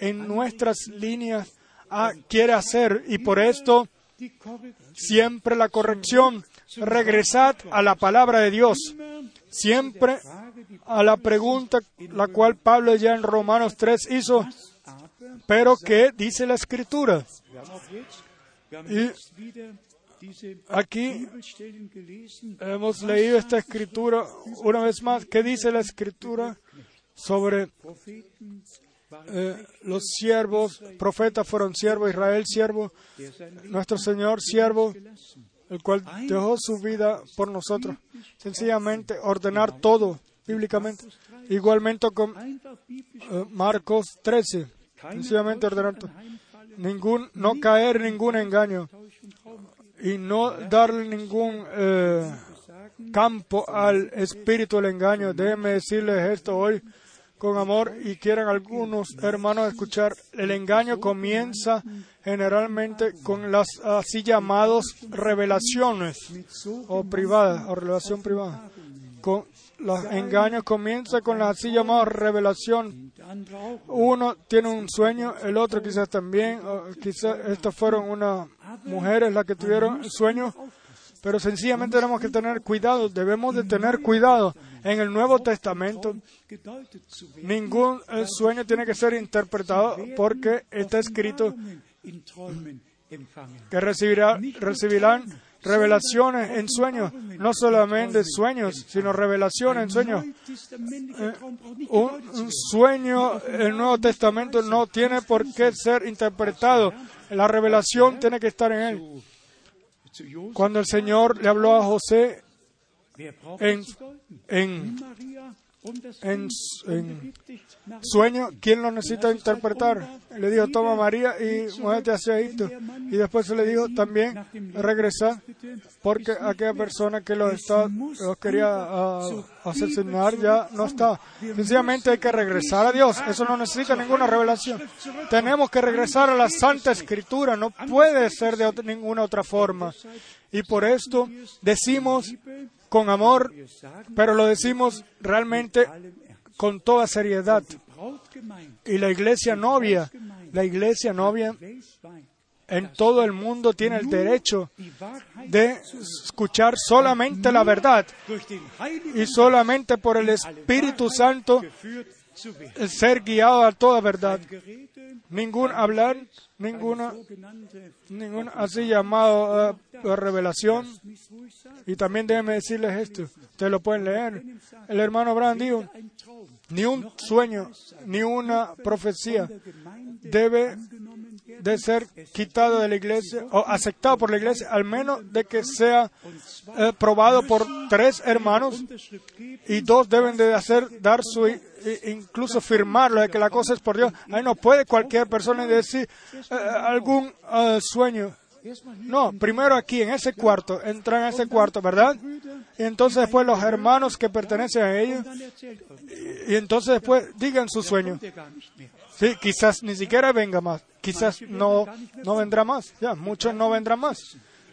en nuestras líneas ah, quiere hacer. Y por esto, siempre la corrección. Regresad a la palabra de Dios. Siempre a la pregunta la cual Pablo ya en Romanos 3 hizo, pero ¿qué dice la escritura? Y aquí hemos leído esta escritura una vez más. ¿Qué dice la escritura sobre eh, los siervos? Profetas fueron siervos, Israel siervo, nuestro Señor siervo, el cual dejó su vida por nosotros. Sencillamente ordenar todo bíblicamente. Igualmente con eh, Marcos 13 sencillamente ordenar ningún, no caer ningún engaño y no darle ningún eh, campo al espíritu del engaño. Déjenme decirles esto hoy con amor y quieren algunos hermanos escuchar. El engaño comienza generalmente con las así llamadas revelaciones o privadas o revelación privada. Los engaños comienzan con la así llamada revelación. Uno tiene un sueño, el otro quizás también, quizás estas fueron unas mujeres las que tuvieron el sueño, pero sencillamente tenemos que tener cuidado, debemos de tener cuidado. En el Nuevo Testamento, ningún sueño tiene que ser interpretado porque está escrito que recibirá, recibirán revelaciones en sueños, no solamente sueños, sino revelaciones en sueños. Eh, un, sueño, el Nuevo Testamento no tiene por qué ser interpretado. La revelación tiene que estar en él. Cuando el Señor le habló a José en, en en, sueño, ¿quién lo necesita interpretar? Le dijo, toma María y muévete hacia Egipto. Y después se le dijo también, regresa, porque aquella persona que los, está, los quería uh, asesinar ya no está. Sencillamente hay que regresar a Dios. Eso no necesita ninguna revelación. Tenemos que regresar a la Santa Escritura. No puede ser de ninguna otra forma. Y por esto decimos con amor, pero lo decimos realmente con toda seriedad. Y la iglesia novia, la iglesia novia en todo el mundo tiene el derecho de escuchar solamente la verdad y solamente por el Espíritu Santo ser guiado a toda verdad. Ningún hablar, ninguna, ninguna así llamado uh, revelación. Y también déjenme decirles esto, ustedes lo pueden leer. El hermano Abraham dijo, ni un sueño, ni una profecía debe de ser quitado de la iglesia o aceptado por la iglesia, al menos de que sea eh, probado por tres hermanos y dos deben de hacer, dar su, incluso firmarlo de que la cosa es por Dios. Ahí no puede cualquier persona decir eh, algún eh, sueño. No, primero aquí, en ese cuarto, entran en ese cuarto, ¿verdad? Y entonces después los hermanos que pertenecen a ellos, y, entonces después digan su sueño. Sí, quizás ni siquiera venga más, quizás no, no vendrá más, ya, muchos no vendrán más.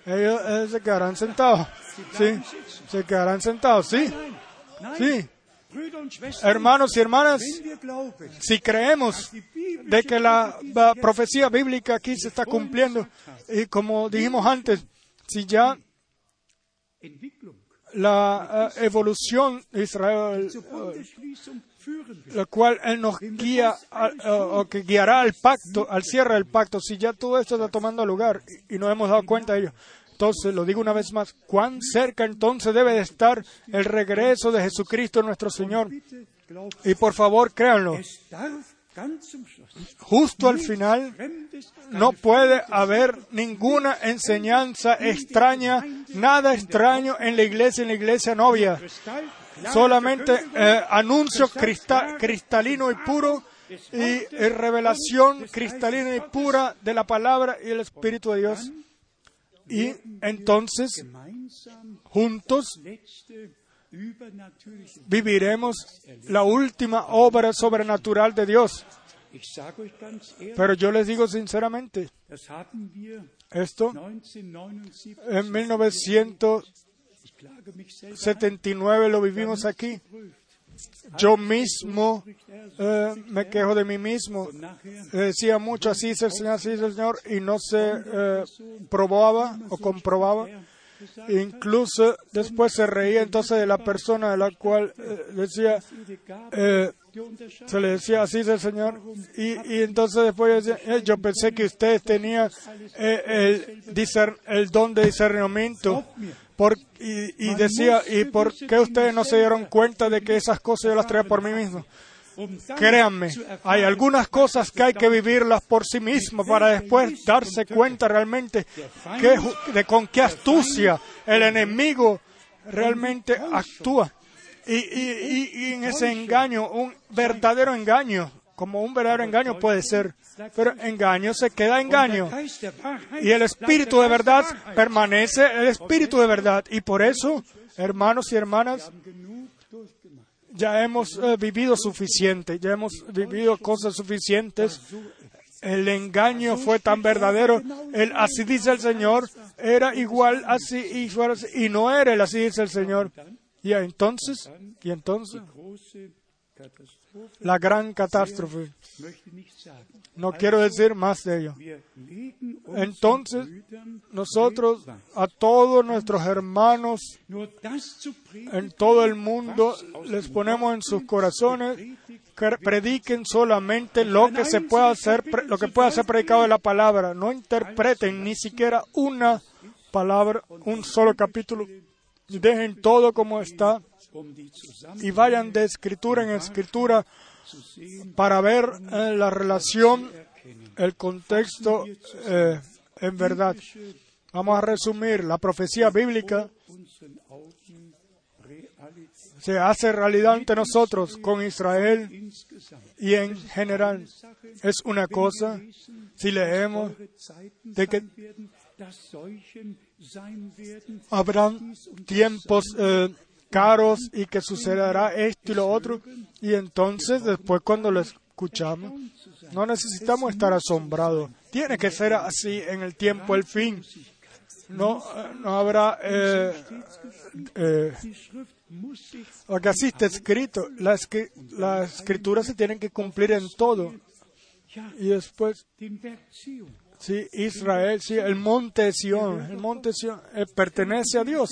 Ellos se quedarán sentados, sí, se quedarán sentados, sí, sí. Hermanos y hermanas, si creemos de que la, profecía bíblica aquí se está cumpliendo, y como dijimos antes, si ya la eh, evolución de Israel, eh, la cual Él nos guía eh, o que guiará al pacto, al cierre del pacto, si ya todo esto está tomando lugar y, y no hemos dado cuenta de ello, entonces, lo digo una vez más, cuán cerca entonces debe de estar el regreso de Jesucristo nuestro Señor. Y por favor, créanlo, justo al final no puede haber ninguna enseñanza extraña, nada extraño en la iglesia, en la iglesia novia. Solamente eh, anuncio cristalino y puro y revelación cristalina y pura de la palabra y el Espíritu de Dios. Y entonces, juntos, viviremos la última obra sobrenatural de Dios. Pero yo les digo sinceramente, esto en 1979 lo vivimos aquí yo mismo eh, me quejo de mí mismo. Decía mucho, así es el Señor, así es el Señor, y no se eh, probaba o comprobaba. Incluso después se reía entonces de la persona de la cual eh, decía, se le decía así es el Señor, y, y entonces después decía, yo pensé que ustedes tenían el, el don de discernimiento y, decía, ¿y por qué ustedes no se dieron cuenta de que esas cosas yo las traía por mí mismo? Créanme, hay algunas cosas que hay que vivirlas por sí mismo para después darse cuenta realmente de con qué astucia el enemigo realmente actúa. y en ese engaño, un verdadero engaño, como un verdadero engaño puede ser, pero engaño se queda engaño. Y el espíritu de verdad permanece el espíritu de verdad. Y por eso, hermanos y hermanas, ya hemos eh, vivido suficiente, ya hemos vivido cosas suficientes. El engaño fue tan verdadero. El así dice el Señor era igual así y, y no era el así dice el Señor. Y entonces, y entonces, la gran catástrofe. No quiero decir más de ello. Entonces, nosotros a todos nuestros hermanos en todo el mundo les ponemos en sus corazones que prediquen solamente lo que se pueda hacer, lo que pueda ser predicado de la palabra. No interpreten ni siquiera una palabra, un solo capítulo. Dejen todo como está y vayan de escritura en escritura para ver eh, la relación, el contexto eh, en verdad. Vamos a resumir, la profecía bíblica se hace realidad ante nosotros con Israel y en general. Es una cosa, si leemos, de que habrán tiempos eh, caros y que sucederá esto y lo otro. Y entonces, después cuando lo escuchamos, no necesitamos estar asombrados. Tiene que ser así en el tiempo, el fin. No, no habrá... Eh, eh, lo que así está escrito, la, la escritura se tiene que cumplir en todo. Y después Sí, Israel, sí, el monte Sion, el monte Sion eh, pertenece a Dios.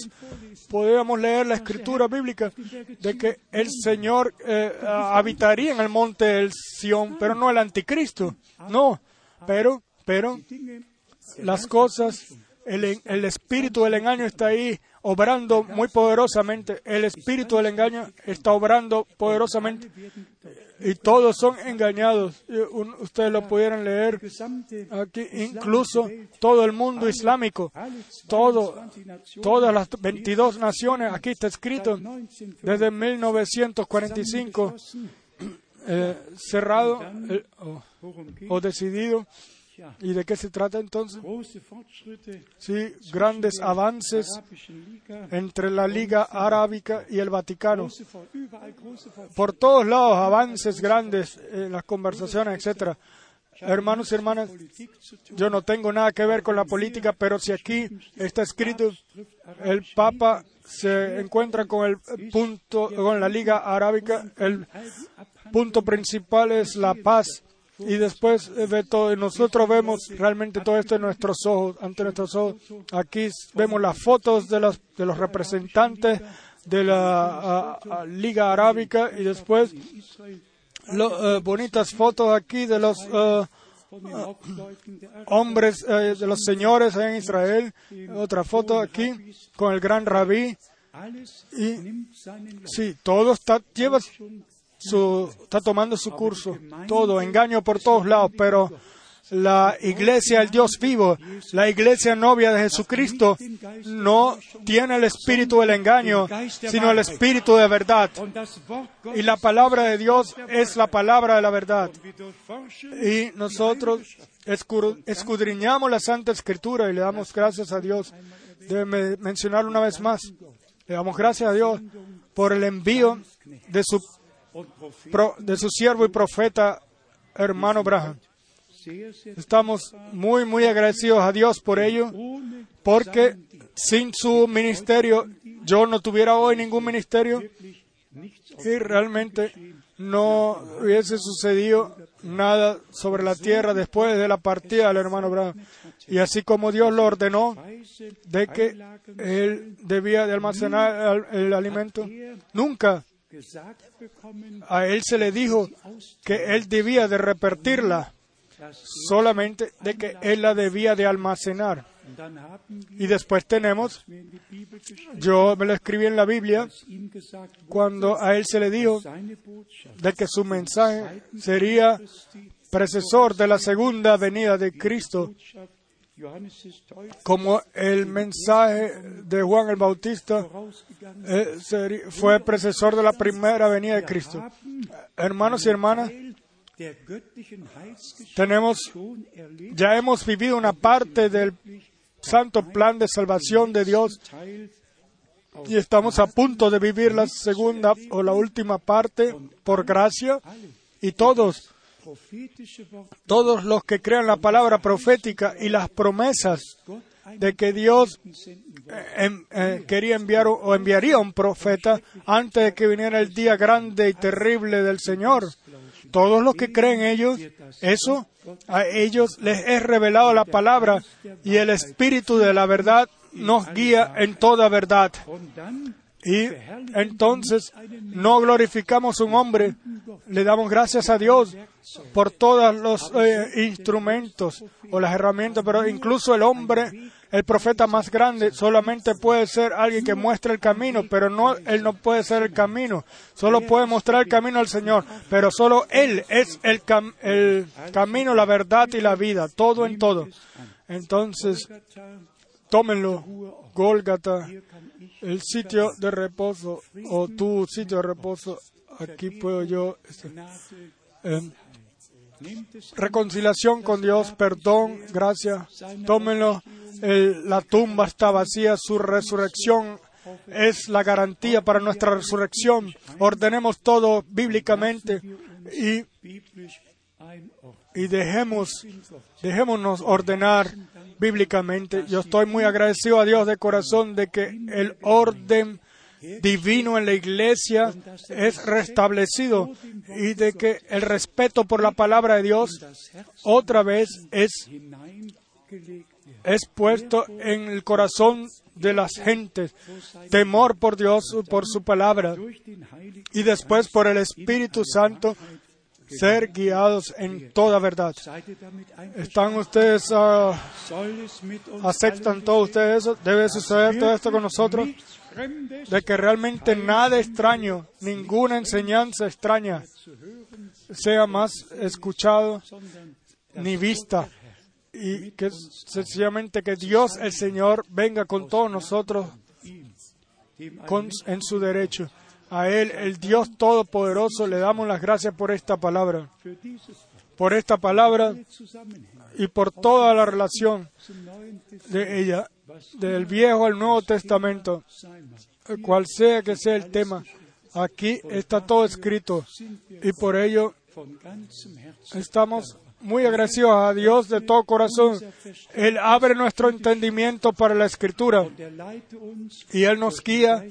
Podríamos leer la escritura bíblica de que el Señor eh, habitaría en el monte Sion, pero no el anticristo. No, pero, pero las cosas, el, el espíritu del engaño está ahí obrando muy poderosamente. El espíritu del engaño está obrando poderosamente y todos son engañados. Ustedes lo pudieran leer aquí, incluso todo el mundo islámico, todas las 22 naciones, aquí está escrito, desde 1945, eh, cerrado o decidido ¿Y de qué se trata entonces? Sí, grandes avances entre la Liga Arábica y el Vaticano. Por todos lados, avances grandes en las conversaciones, etcétera. Hermanos y hermanas, yo no tengo nada que ver con la política, pero si aquí está escrito, el Papa se encuentra con el punto, con la Liga Arábica, el punto principal es la paz y después de todo, nosotros vemos realmente todo esto en nuestros ojos, ante nuestros ojos. Aquí vemos las fotos de los, de los representantes de la Liga Arábica y después eh, bonitas fotos aquí de los uh, hombres, uh, de los señores en Israel. Otra foto aquí con el gran rabí. Y sí, todo está, lleva está tomando su curso. Todo, engaño por todos lados, pero la iglesia, el Dios vivo, la iglesia novia de Jesucristo, no tiene el espíritu del engaño, sino el espíritu de verdad. Y la palabra de Dios es la palabra de la verdad. Y nosotros escudriñamos la Santa Escritura y le damos gracias a Dios. Debe mencionar una vez más. Le damos gracias a Dios por el envío de su de su siervo y profeta hermano Abraham. Estamos muy, muy agradecidos a Dios por ello, porque sin su ministerio yo no tuviera hoy ningún ministerio y realmente no hubiese sucedido nada sobre la tierra después de la partida del hermano Abraham. Y así como Dios lo ordenó de que él debía de almacenar el alimento, nunca a él se le dijo que él debía de repetirla, solamente de que él la debía de almacenar. Y después tenemos, yo me lo escribí en la Biblia, cuando a él se le dijo de que su mensaje sería precesor de la segunda venida de Cristo como el mensaje de Juan el Bautista eh, fue precesor de la primera venida de Cristo. Hermanos y hermanas, tenemos, ya hemos vivido una parte del santo plan de salvación de Dios y estamos a punto de vivir la segunda o la última parte por gracia y todos todos los que crean la palabra profética y las promesas de que Dios eh, em, eh, quería enviar o enviaría un profeta antes de que viniera el día grande y terrible del Señor. Todos los que creen ellos, eso, a ellos les es revelado la palabra y el Espíritu de la verdad nos guía en toda verdad. Y entonces no glorificamos un hombre, le damos gracias a Dios por todos los eh, instrumentos o las herramientas, pero incluso el hombre, el profeta más grande, solamente puede ser alguien que muestre el camino, pero no, él no puede ser el camino, solo puede mostrar el camino al Señor, pero solo Él es el, el camino, la verdad y la vida, todo en todo. Entonces, tómenlo, Golgata, el sitio de reposo o tu sitio de reposo, aquí puedo yo. Este, em, reconciliación con Dios, perdón, gracia, tómenlo. la tumba está vacía, su resurrección es la garantía para nuestra resurrección. Ordenemos todo bíblicamente y, y dejemos, dejémonos ordenar bíblicamente. Yo estoy muy agradecido a Dios de corazón de que el orden divino en la iglesia es restablecido y de que el respeto por la palabra de Dios otra vez es, es puesto en el corazón de las gentes, temor por Dios, por su palabra, y después por el Espíritu Santo ser guiados en toda verdad. ¿Están ustedes, uns aceptan todos ustedes eso? ¿Debe suceder todo esto con nosotros? De que realmente nada extraño, ninguna enseñanza extraña sea más escuchado ni vista. Y que sencillamente que Dios el Señor venga con todos nosotros en su derecho. A Él, el Dios Todopoderoso, le damos las gracias por esta palabra, por esta palabra y por toda la relación de ella, del Viejo al Nuevo Testamento, cual sea que sea el tema. Aquí está todo escrito y por ello estamos muy agradecidos a Dios de todo corazón. Él abre nuestro entendimiento para la escritura y Él nos guía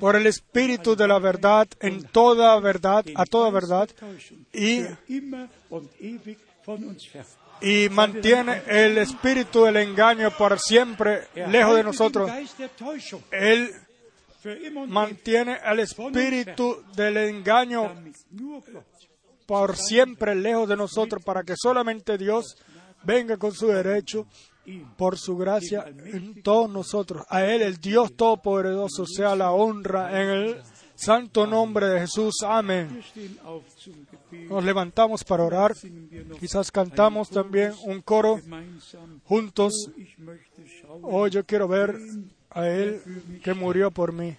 por el espíritu de la verdad en toda verdad, a toda verdad, y, y mantiene el espíritu del engaño por siempre lejos de nosotros. Él mantiene el espíritu del engaño por siempre lejos de nosotros para que solamente Dios venga con su derecho por su gracia en todos nosotros. A Él, el Dios Todopoderoso, sea la honra en el santo nombre de Jesús. Amén. Nos levantamos para orar. Quizás cantamos también un coro juntos. Hoy yo quiero ver a Él que murió por mí.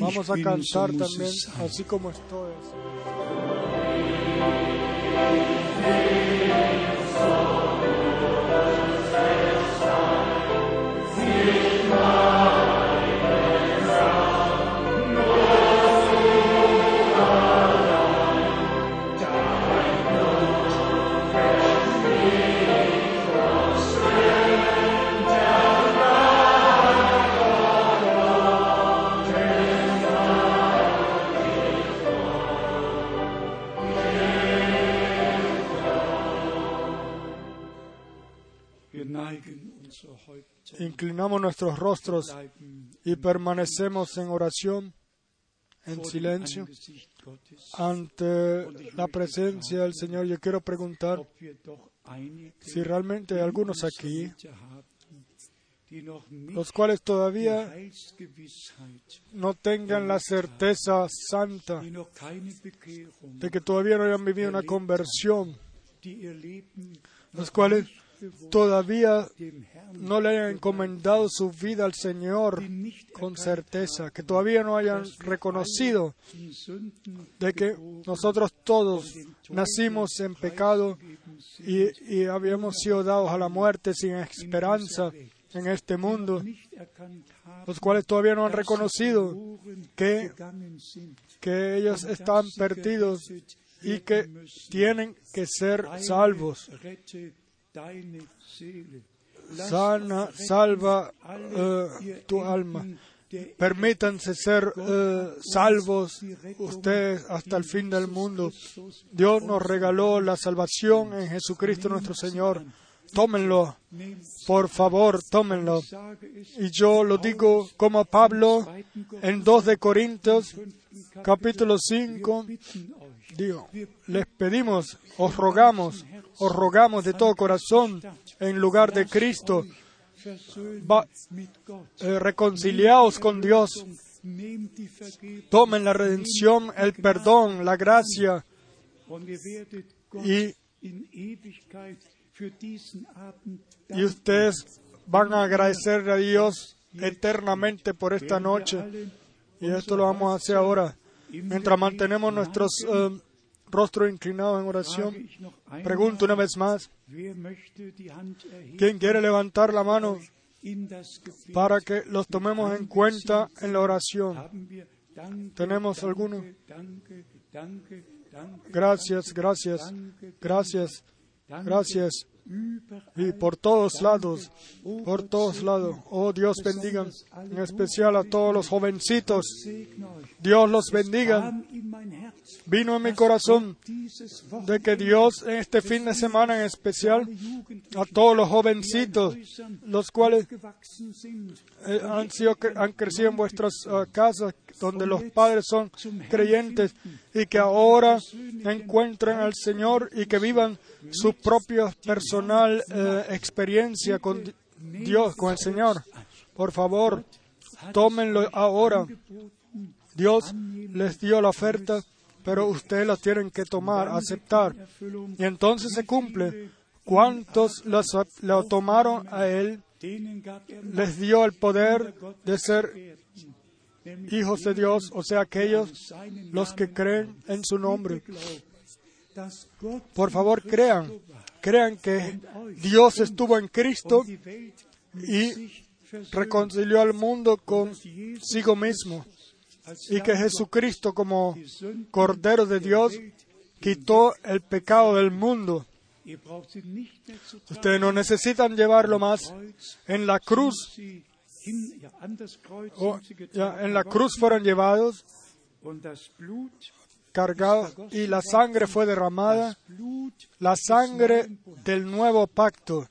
Vamos a cantar también, es así como estoy. Wir nuestros rostros y permanecemos en oración, en silencio, ante la presencia del Señor. Yo quiero preguntar si realmente hay algunos aquí, los cuales todavía no tengan la certeza santa de que todavía no hayan vivido una conversión, los cuales todavía no le hayan encomendado su vida al Señor con certeza, que todavía no hayan reconocido de que nosotros todos nacimos en pecado y, y habíamos sido dados a la muerte sin esperanza en este mundo, los cuales todavía no han reconocido que, que ellos están perdidos y que tienen que ser salvos. Sana, salva eh, ihr tu alma. Permítanse ser eh, salvos ustedes hasta el fin del mundo. Dios nos regaló la salvación en Jesucristo nuestro Señor. Tómenlo, por favor, tómenlo. Y yo lo digo como Pablo en 2 de Corintios, capítulo 5, digo, les pedimos, os rogamos, os rogamos de todo corazón, en lugar de Cristo, va- eh, reconciliaos con Dios, tomen la redención, el perdón, la gracia, y, y ustedes van a agradecer a Dios eternamente por esta noche. Y esto lo vamos a hacer ahora. Mientras mantenemos nuestros eh, rostro inclinado en oración, pregunto una vez más, ¿quién quiere levantar la mano para que los tomemos en cuenta en la oración? ¿Tenemos alguno? Gracias, gracias, gracias, gracias. Y por todos lados, por todos lados. Oh Dios bendiga en especial a todos los jovencitos. Dios los bendiga. Vino en mi corazón de que Dios en este fin de semana en especial a todos los jovencitos, los cuales eh, han, sido, han crecido en vuestras ah, casas donde los padres son creyentes y que ahora encuentren al Señor y que vivan su propia personal eh, experiencia con Di- Dios, con el Señor. Por favor, tómenlo ahora. Dios les dio la oferta, pero ustedes la tienen que tomar, aceptar. Y entonces se cumple. ¿Cuántos lo tomaron a Él? Les dio el poder de ser hijos de Dios, o sea, aquellos los que creen en su nombre. Por favor, crean, crean que Dios estuvo en Cristo y reconcilió al mundo consigo mismo y que Jesucristo como Cordero de Dios quitó el pecado del mundo. Ustedes no necesitan llevarlo más. En la cruz, sie hin, ja, an das Kreuz o sind sie ya, getragen en la cruz fueron llevados, cargados y la sangre fue derramada, la sangre del nuevo pacto.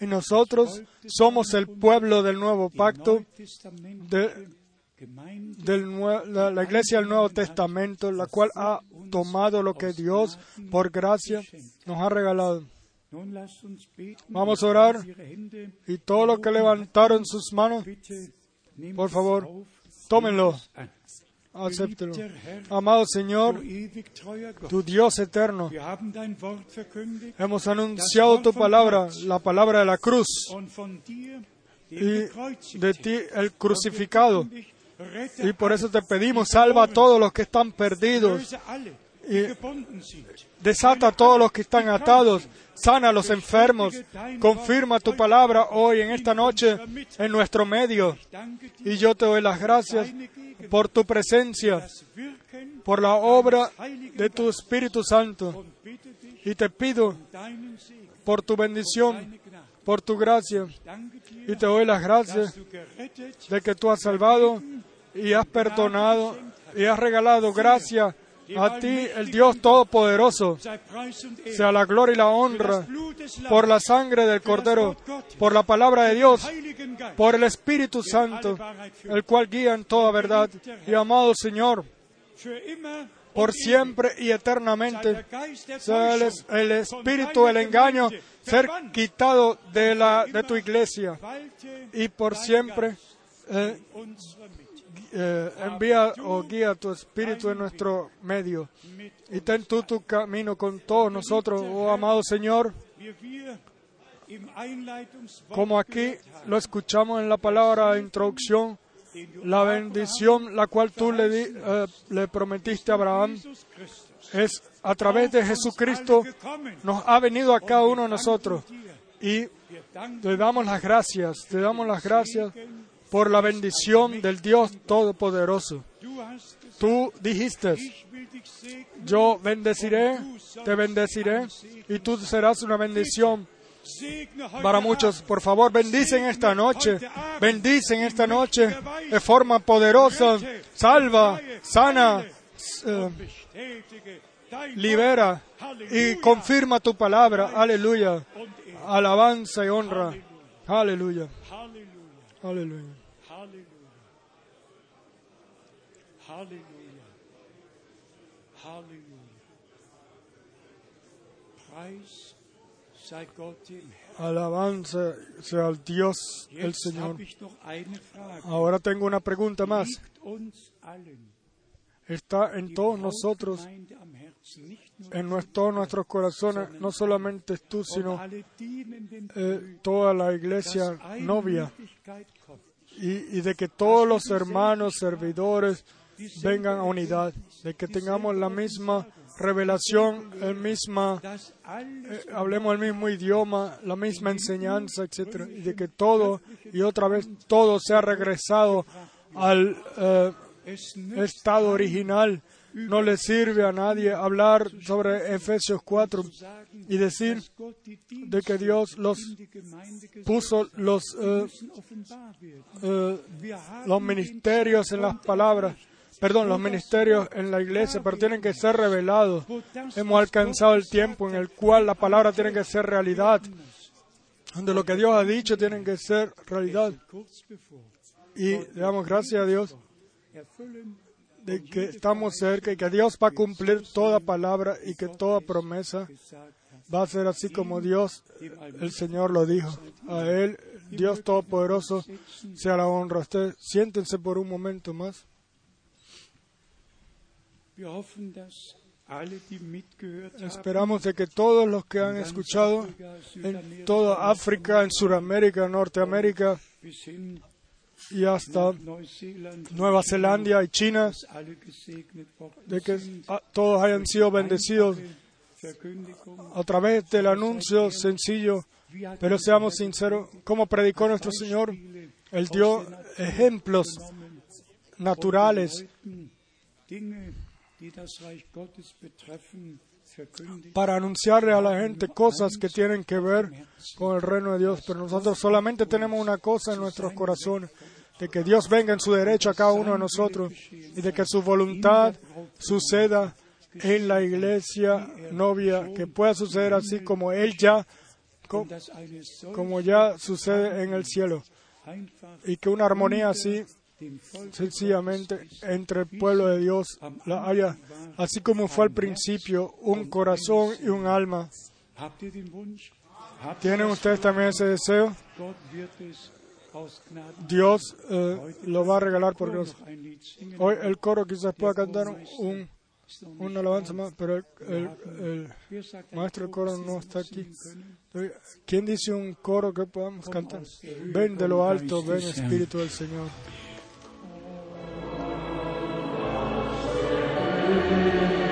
Y nosotros somos el pueblo del nuevo pacto, de- del la, la iglesia del Nuevo Testamento, la cual ha tomado lo que Dios, por gracia, nos ha regalado. Vamos a orar. Y todo lo que levantaron sus manos, por favor, tómenlo, acéptelo. Amado Señor, tu Dios eterno, hemos anunciado tu palabra, la palabra de la cruz, y de ti el crucificado. Y por eso te pedimos, salva a todos los que están perdidos, y desata a todos los que están atados, sana a los enfermos, confirma tu palabra hoy en esta noche en nuestro medio. Y yo te doy las gracias por tu presencia, por la obra de tu Espíritu Santo. Y te pido por tu bendición, por tu gracia. Y te doy las gracias de que tú has salvado y has perdonado y has regalado gracia a ti, el Dios Todopoderoso. Sea la gloria y la honra por la sangre del Cordero, por la palabra de Dios, por el Espíritu Santo, el cual guía en toda verdad. Y amado Señor, por siempre y eternamente, sea el, espíritu del engaño ser quitado de, la, de tu iglesia y por siempre eh. Eh, envía o guía tu espíritu en nuestro medio. Y ten tú tu camino con todos nosotros, oh amado Señor, como aquí lo escuchamos en la palabra de introducción, la bendición la cual tú le, eh, le prometiste a Abraham es a través de Jesucristo nos ha venido a cada uno de nosotros. Y te damos las gracias, te damos las gracias por la bendición del Dios Todopoderoso. Tú dijiste, yo bendeciré, te bendeciré y tú serás una bendición para muchos. Por favor, bendicen esta noche, bendicen esta noche de forma poderosa, salva, sana, eh, libera y confirma tu palabra. Aleluya. Alabanza y honra. Aleluya. Aleluya. Halleluja. Halleluja. Halleluja. Alabanza sea al Dios, el Señor. Ahora tengo una pregunta más. Está en todos nosotros, en todos nuestros corazones, no solamente tú, sino eh, toda la iglesia novia. Y de que todos los hermanos servidores vengan a unidad, de que tengamos la misma revelación, el misma, eh, hablemos el mismo idioma, la misma enseñanza, etcétera, y de que todo y otra vez todo se ha regresado al eh, estado original. No le sirve a nadie hablar sobre Efesios 4 y decir de que Dios los puso los, eh, los ministerios en las palabras, perdón, los ministerios en la iglesia, pero tienen que ser revelados. Hemos alcanzado el tiempo en el cual la palabra tiene que ser realidad, donde lo que Dios ha dicho tiene que ser realidad. Y le damos gracias a Dios de que estamos cerca y que Dios va a cumplir toda palabra y que toda promesa va a ser así como Dios, el Señor lo dijo. A Él, Dios Todopoderoso, sea la honra. Ustedes siéntense por un momento más. Esperamos de que todos los que han escuchado en toda África, en Sudamérica, Norteamérica, y hasta Nueva Zelanda y China, de que todos hayan sido bendecidos a través del anuncio sencillo, pero seamos sinceros, como predicó nuestro Señor, Él dio ejemplos naturales para anunciarle a la gente cosas que tienen que ver con el reino de Dios, pero nosotros solamente tenemos una cosa en nuestros corazones, de que Dios venga en su derecho a cada uno de nosotros y de que su voluntad suceda en la iglesia novia, que pueda suceder así como Él ya, como ya sucede en el cielo, y que una armonía así sencillamente entre el pueblo de Dios la haya, así como fue al principio, un corazón y un alma. ¿Tienen ustedes también ese deseo? Dios eh, lo va a regalar por Dios. Hoy el coro quizás pueda cantar un, una alabanza más, pero el, el, maestro del coro no está aquí. ¿Quién dice un coro que podamos cantar? Ven de lo alto, ven Espíritu del Señor. Thank you.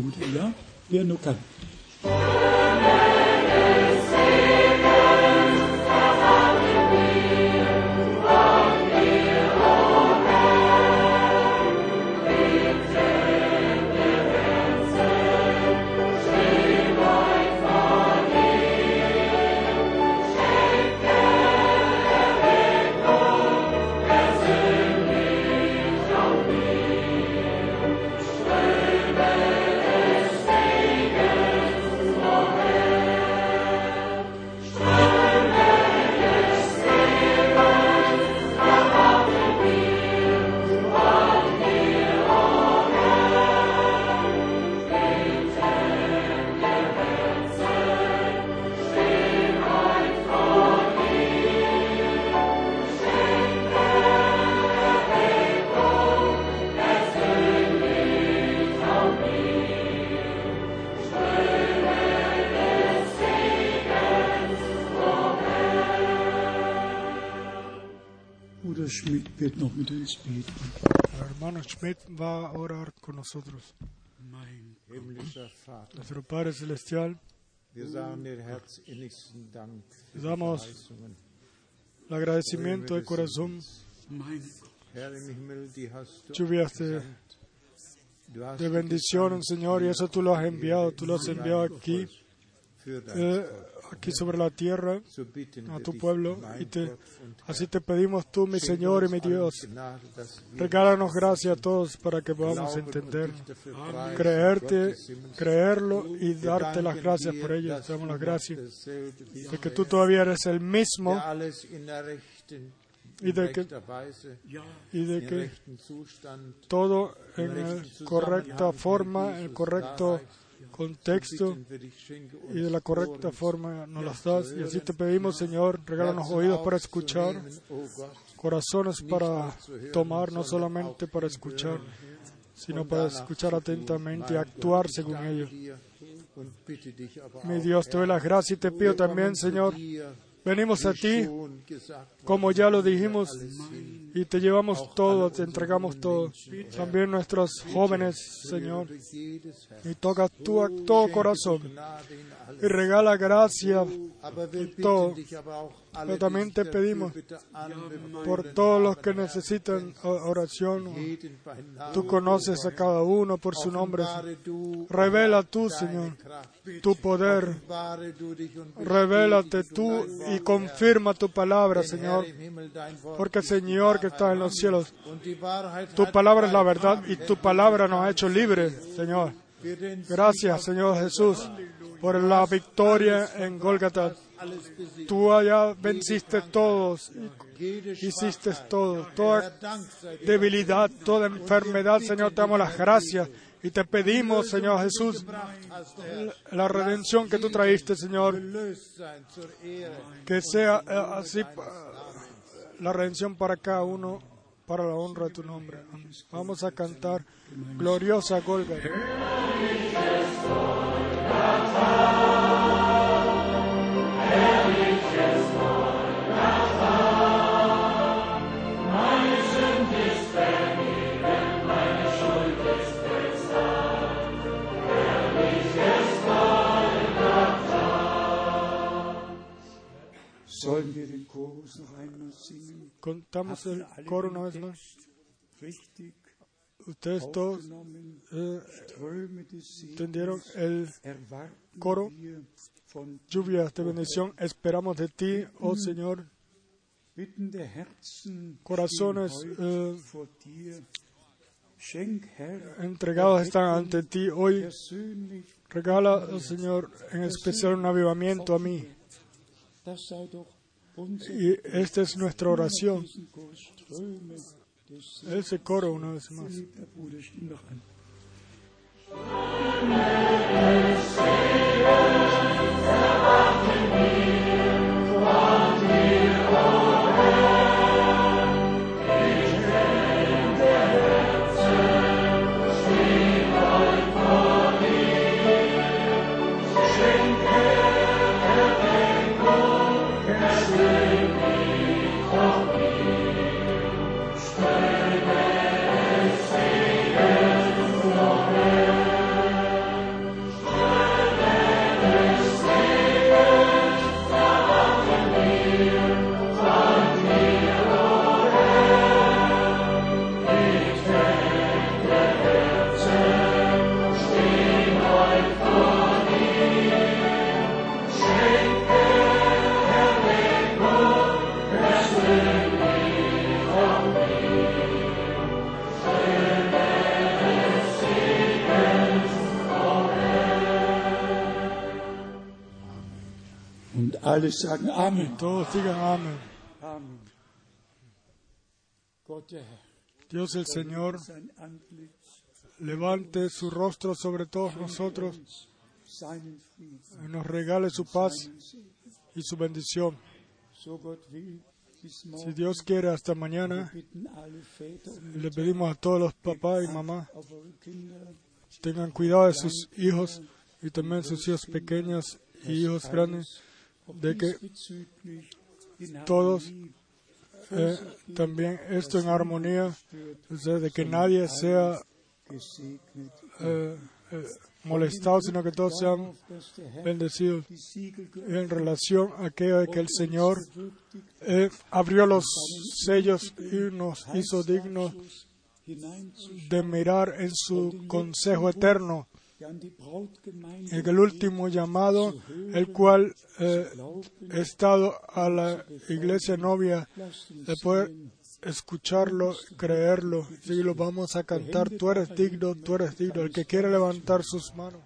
gut, oder? Wir nuckern. Schmidt mit. El hermano Schmidt va a orar con nosotros. Mein Himmlischer Vater, Nuestro Padre Celestial, wir sagen dir herzinnigsten Dank für die Damos el agradecimiento de corazón, mein Herr im Himmel, die hast du lluvias de, bendición, Señor, y eso tú lo has enviado, tú lo has enviado aquí, eh. Aquí sobre la tierra, a tu pueblo, y te, así te pedimos tú, mi Señor y mi Dios, regálanos gracia a todos para que podamos entender, creerte, creerlo y darte las gracias por ello. Te damos las gracias de que tú todavía eres el mismo Y de que- y de que todo en la correcta forma, el correcto contexto y de la correcta forma nos las das. Y así te pedimos, Señor, regálanos oídos para escuchar, corazones para tomar, no solamente para escuchar, sino para escuchar atentamente y actuar según ello. Mi Dios, te doy las gracias y te pido también, Señor, venimos a ti, como ya lo dijimos, y te llevamos todo, te entregamos todo. También nuestros jóvenes, Señor, y toca tú a todo corazón y regala gracia bitten todo. Pero también te pedimos por todos los que necesitan oración. Tú conoces a cada uno por su nombre. Revela tú, Señor, tu poder. Revélate tú y confirma tu palabra, Señor, porque Señor que Wahrheit. está en los cielos, tu palabra es la verdad y tu palabra nos ha hecho libres, Señor. Gracias, Señor Jesús, por la victoria en Gólgata. Tú allá venciste todos, hiciste todo, toda debilidad, toda enfermedad, Señor, te damos las gracias y te pedimos, Señor Jesús, la redención que tú traíste, Señor, que sea eh, así la redención para cada uno, para la honra de tu nombre. Vamos a cantar gloriosa Gólgata. Contamos el coro una vez más. Ustedes todos eh, entendieron el coro. Lluvias de bendición. Esperamos de ti, oh Señor, Corazones, eh, entregados están ante ti hoy. Regala, oh Señor, en especial un avivamiento a mí. Y esta es nuestra oración. Ese coro una vez más. Alle sagen Amen. Todos digan amén. Dios el Señor levante su rostro sobre todos nosotros y nos regale su paz y su bendición. Si Dios quiere, hasta mañana. Le pedimos a todos los papás y mamás tengan cuidado de sus hijos y también sus hijos pequeños y hijos grandes, de que todos, eh, también esto en armonía, o sea, de que nadie sea eh, eh, molestado, sino que todos sean bendecidos en relación a aquello que el Señor abrió los sellos y nos hizo dignos de mirar en su consejo eterno, en el último llamado, el cual eh, he estado a la iglesia novia de poder escucharlo, creerlo, y lo vamos a cantar, tú eres digno, tú eres digno, el que quiere levantar sus manos.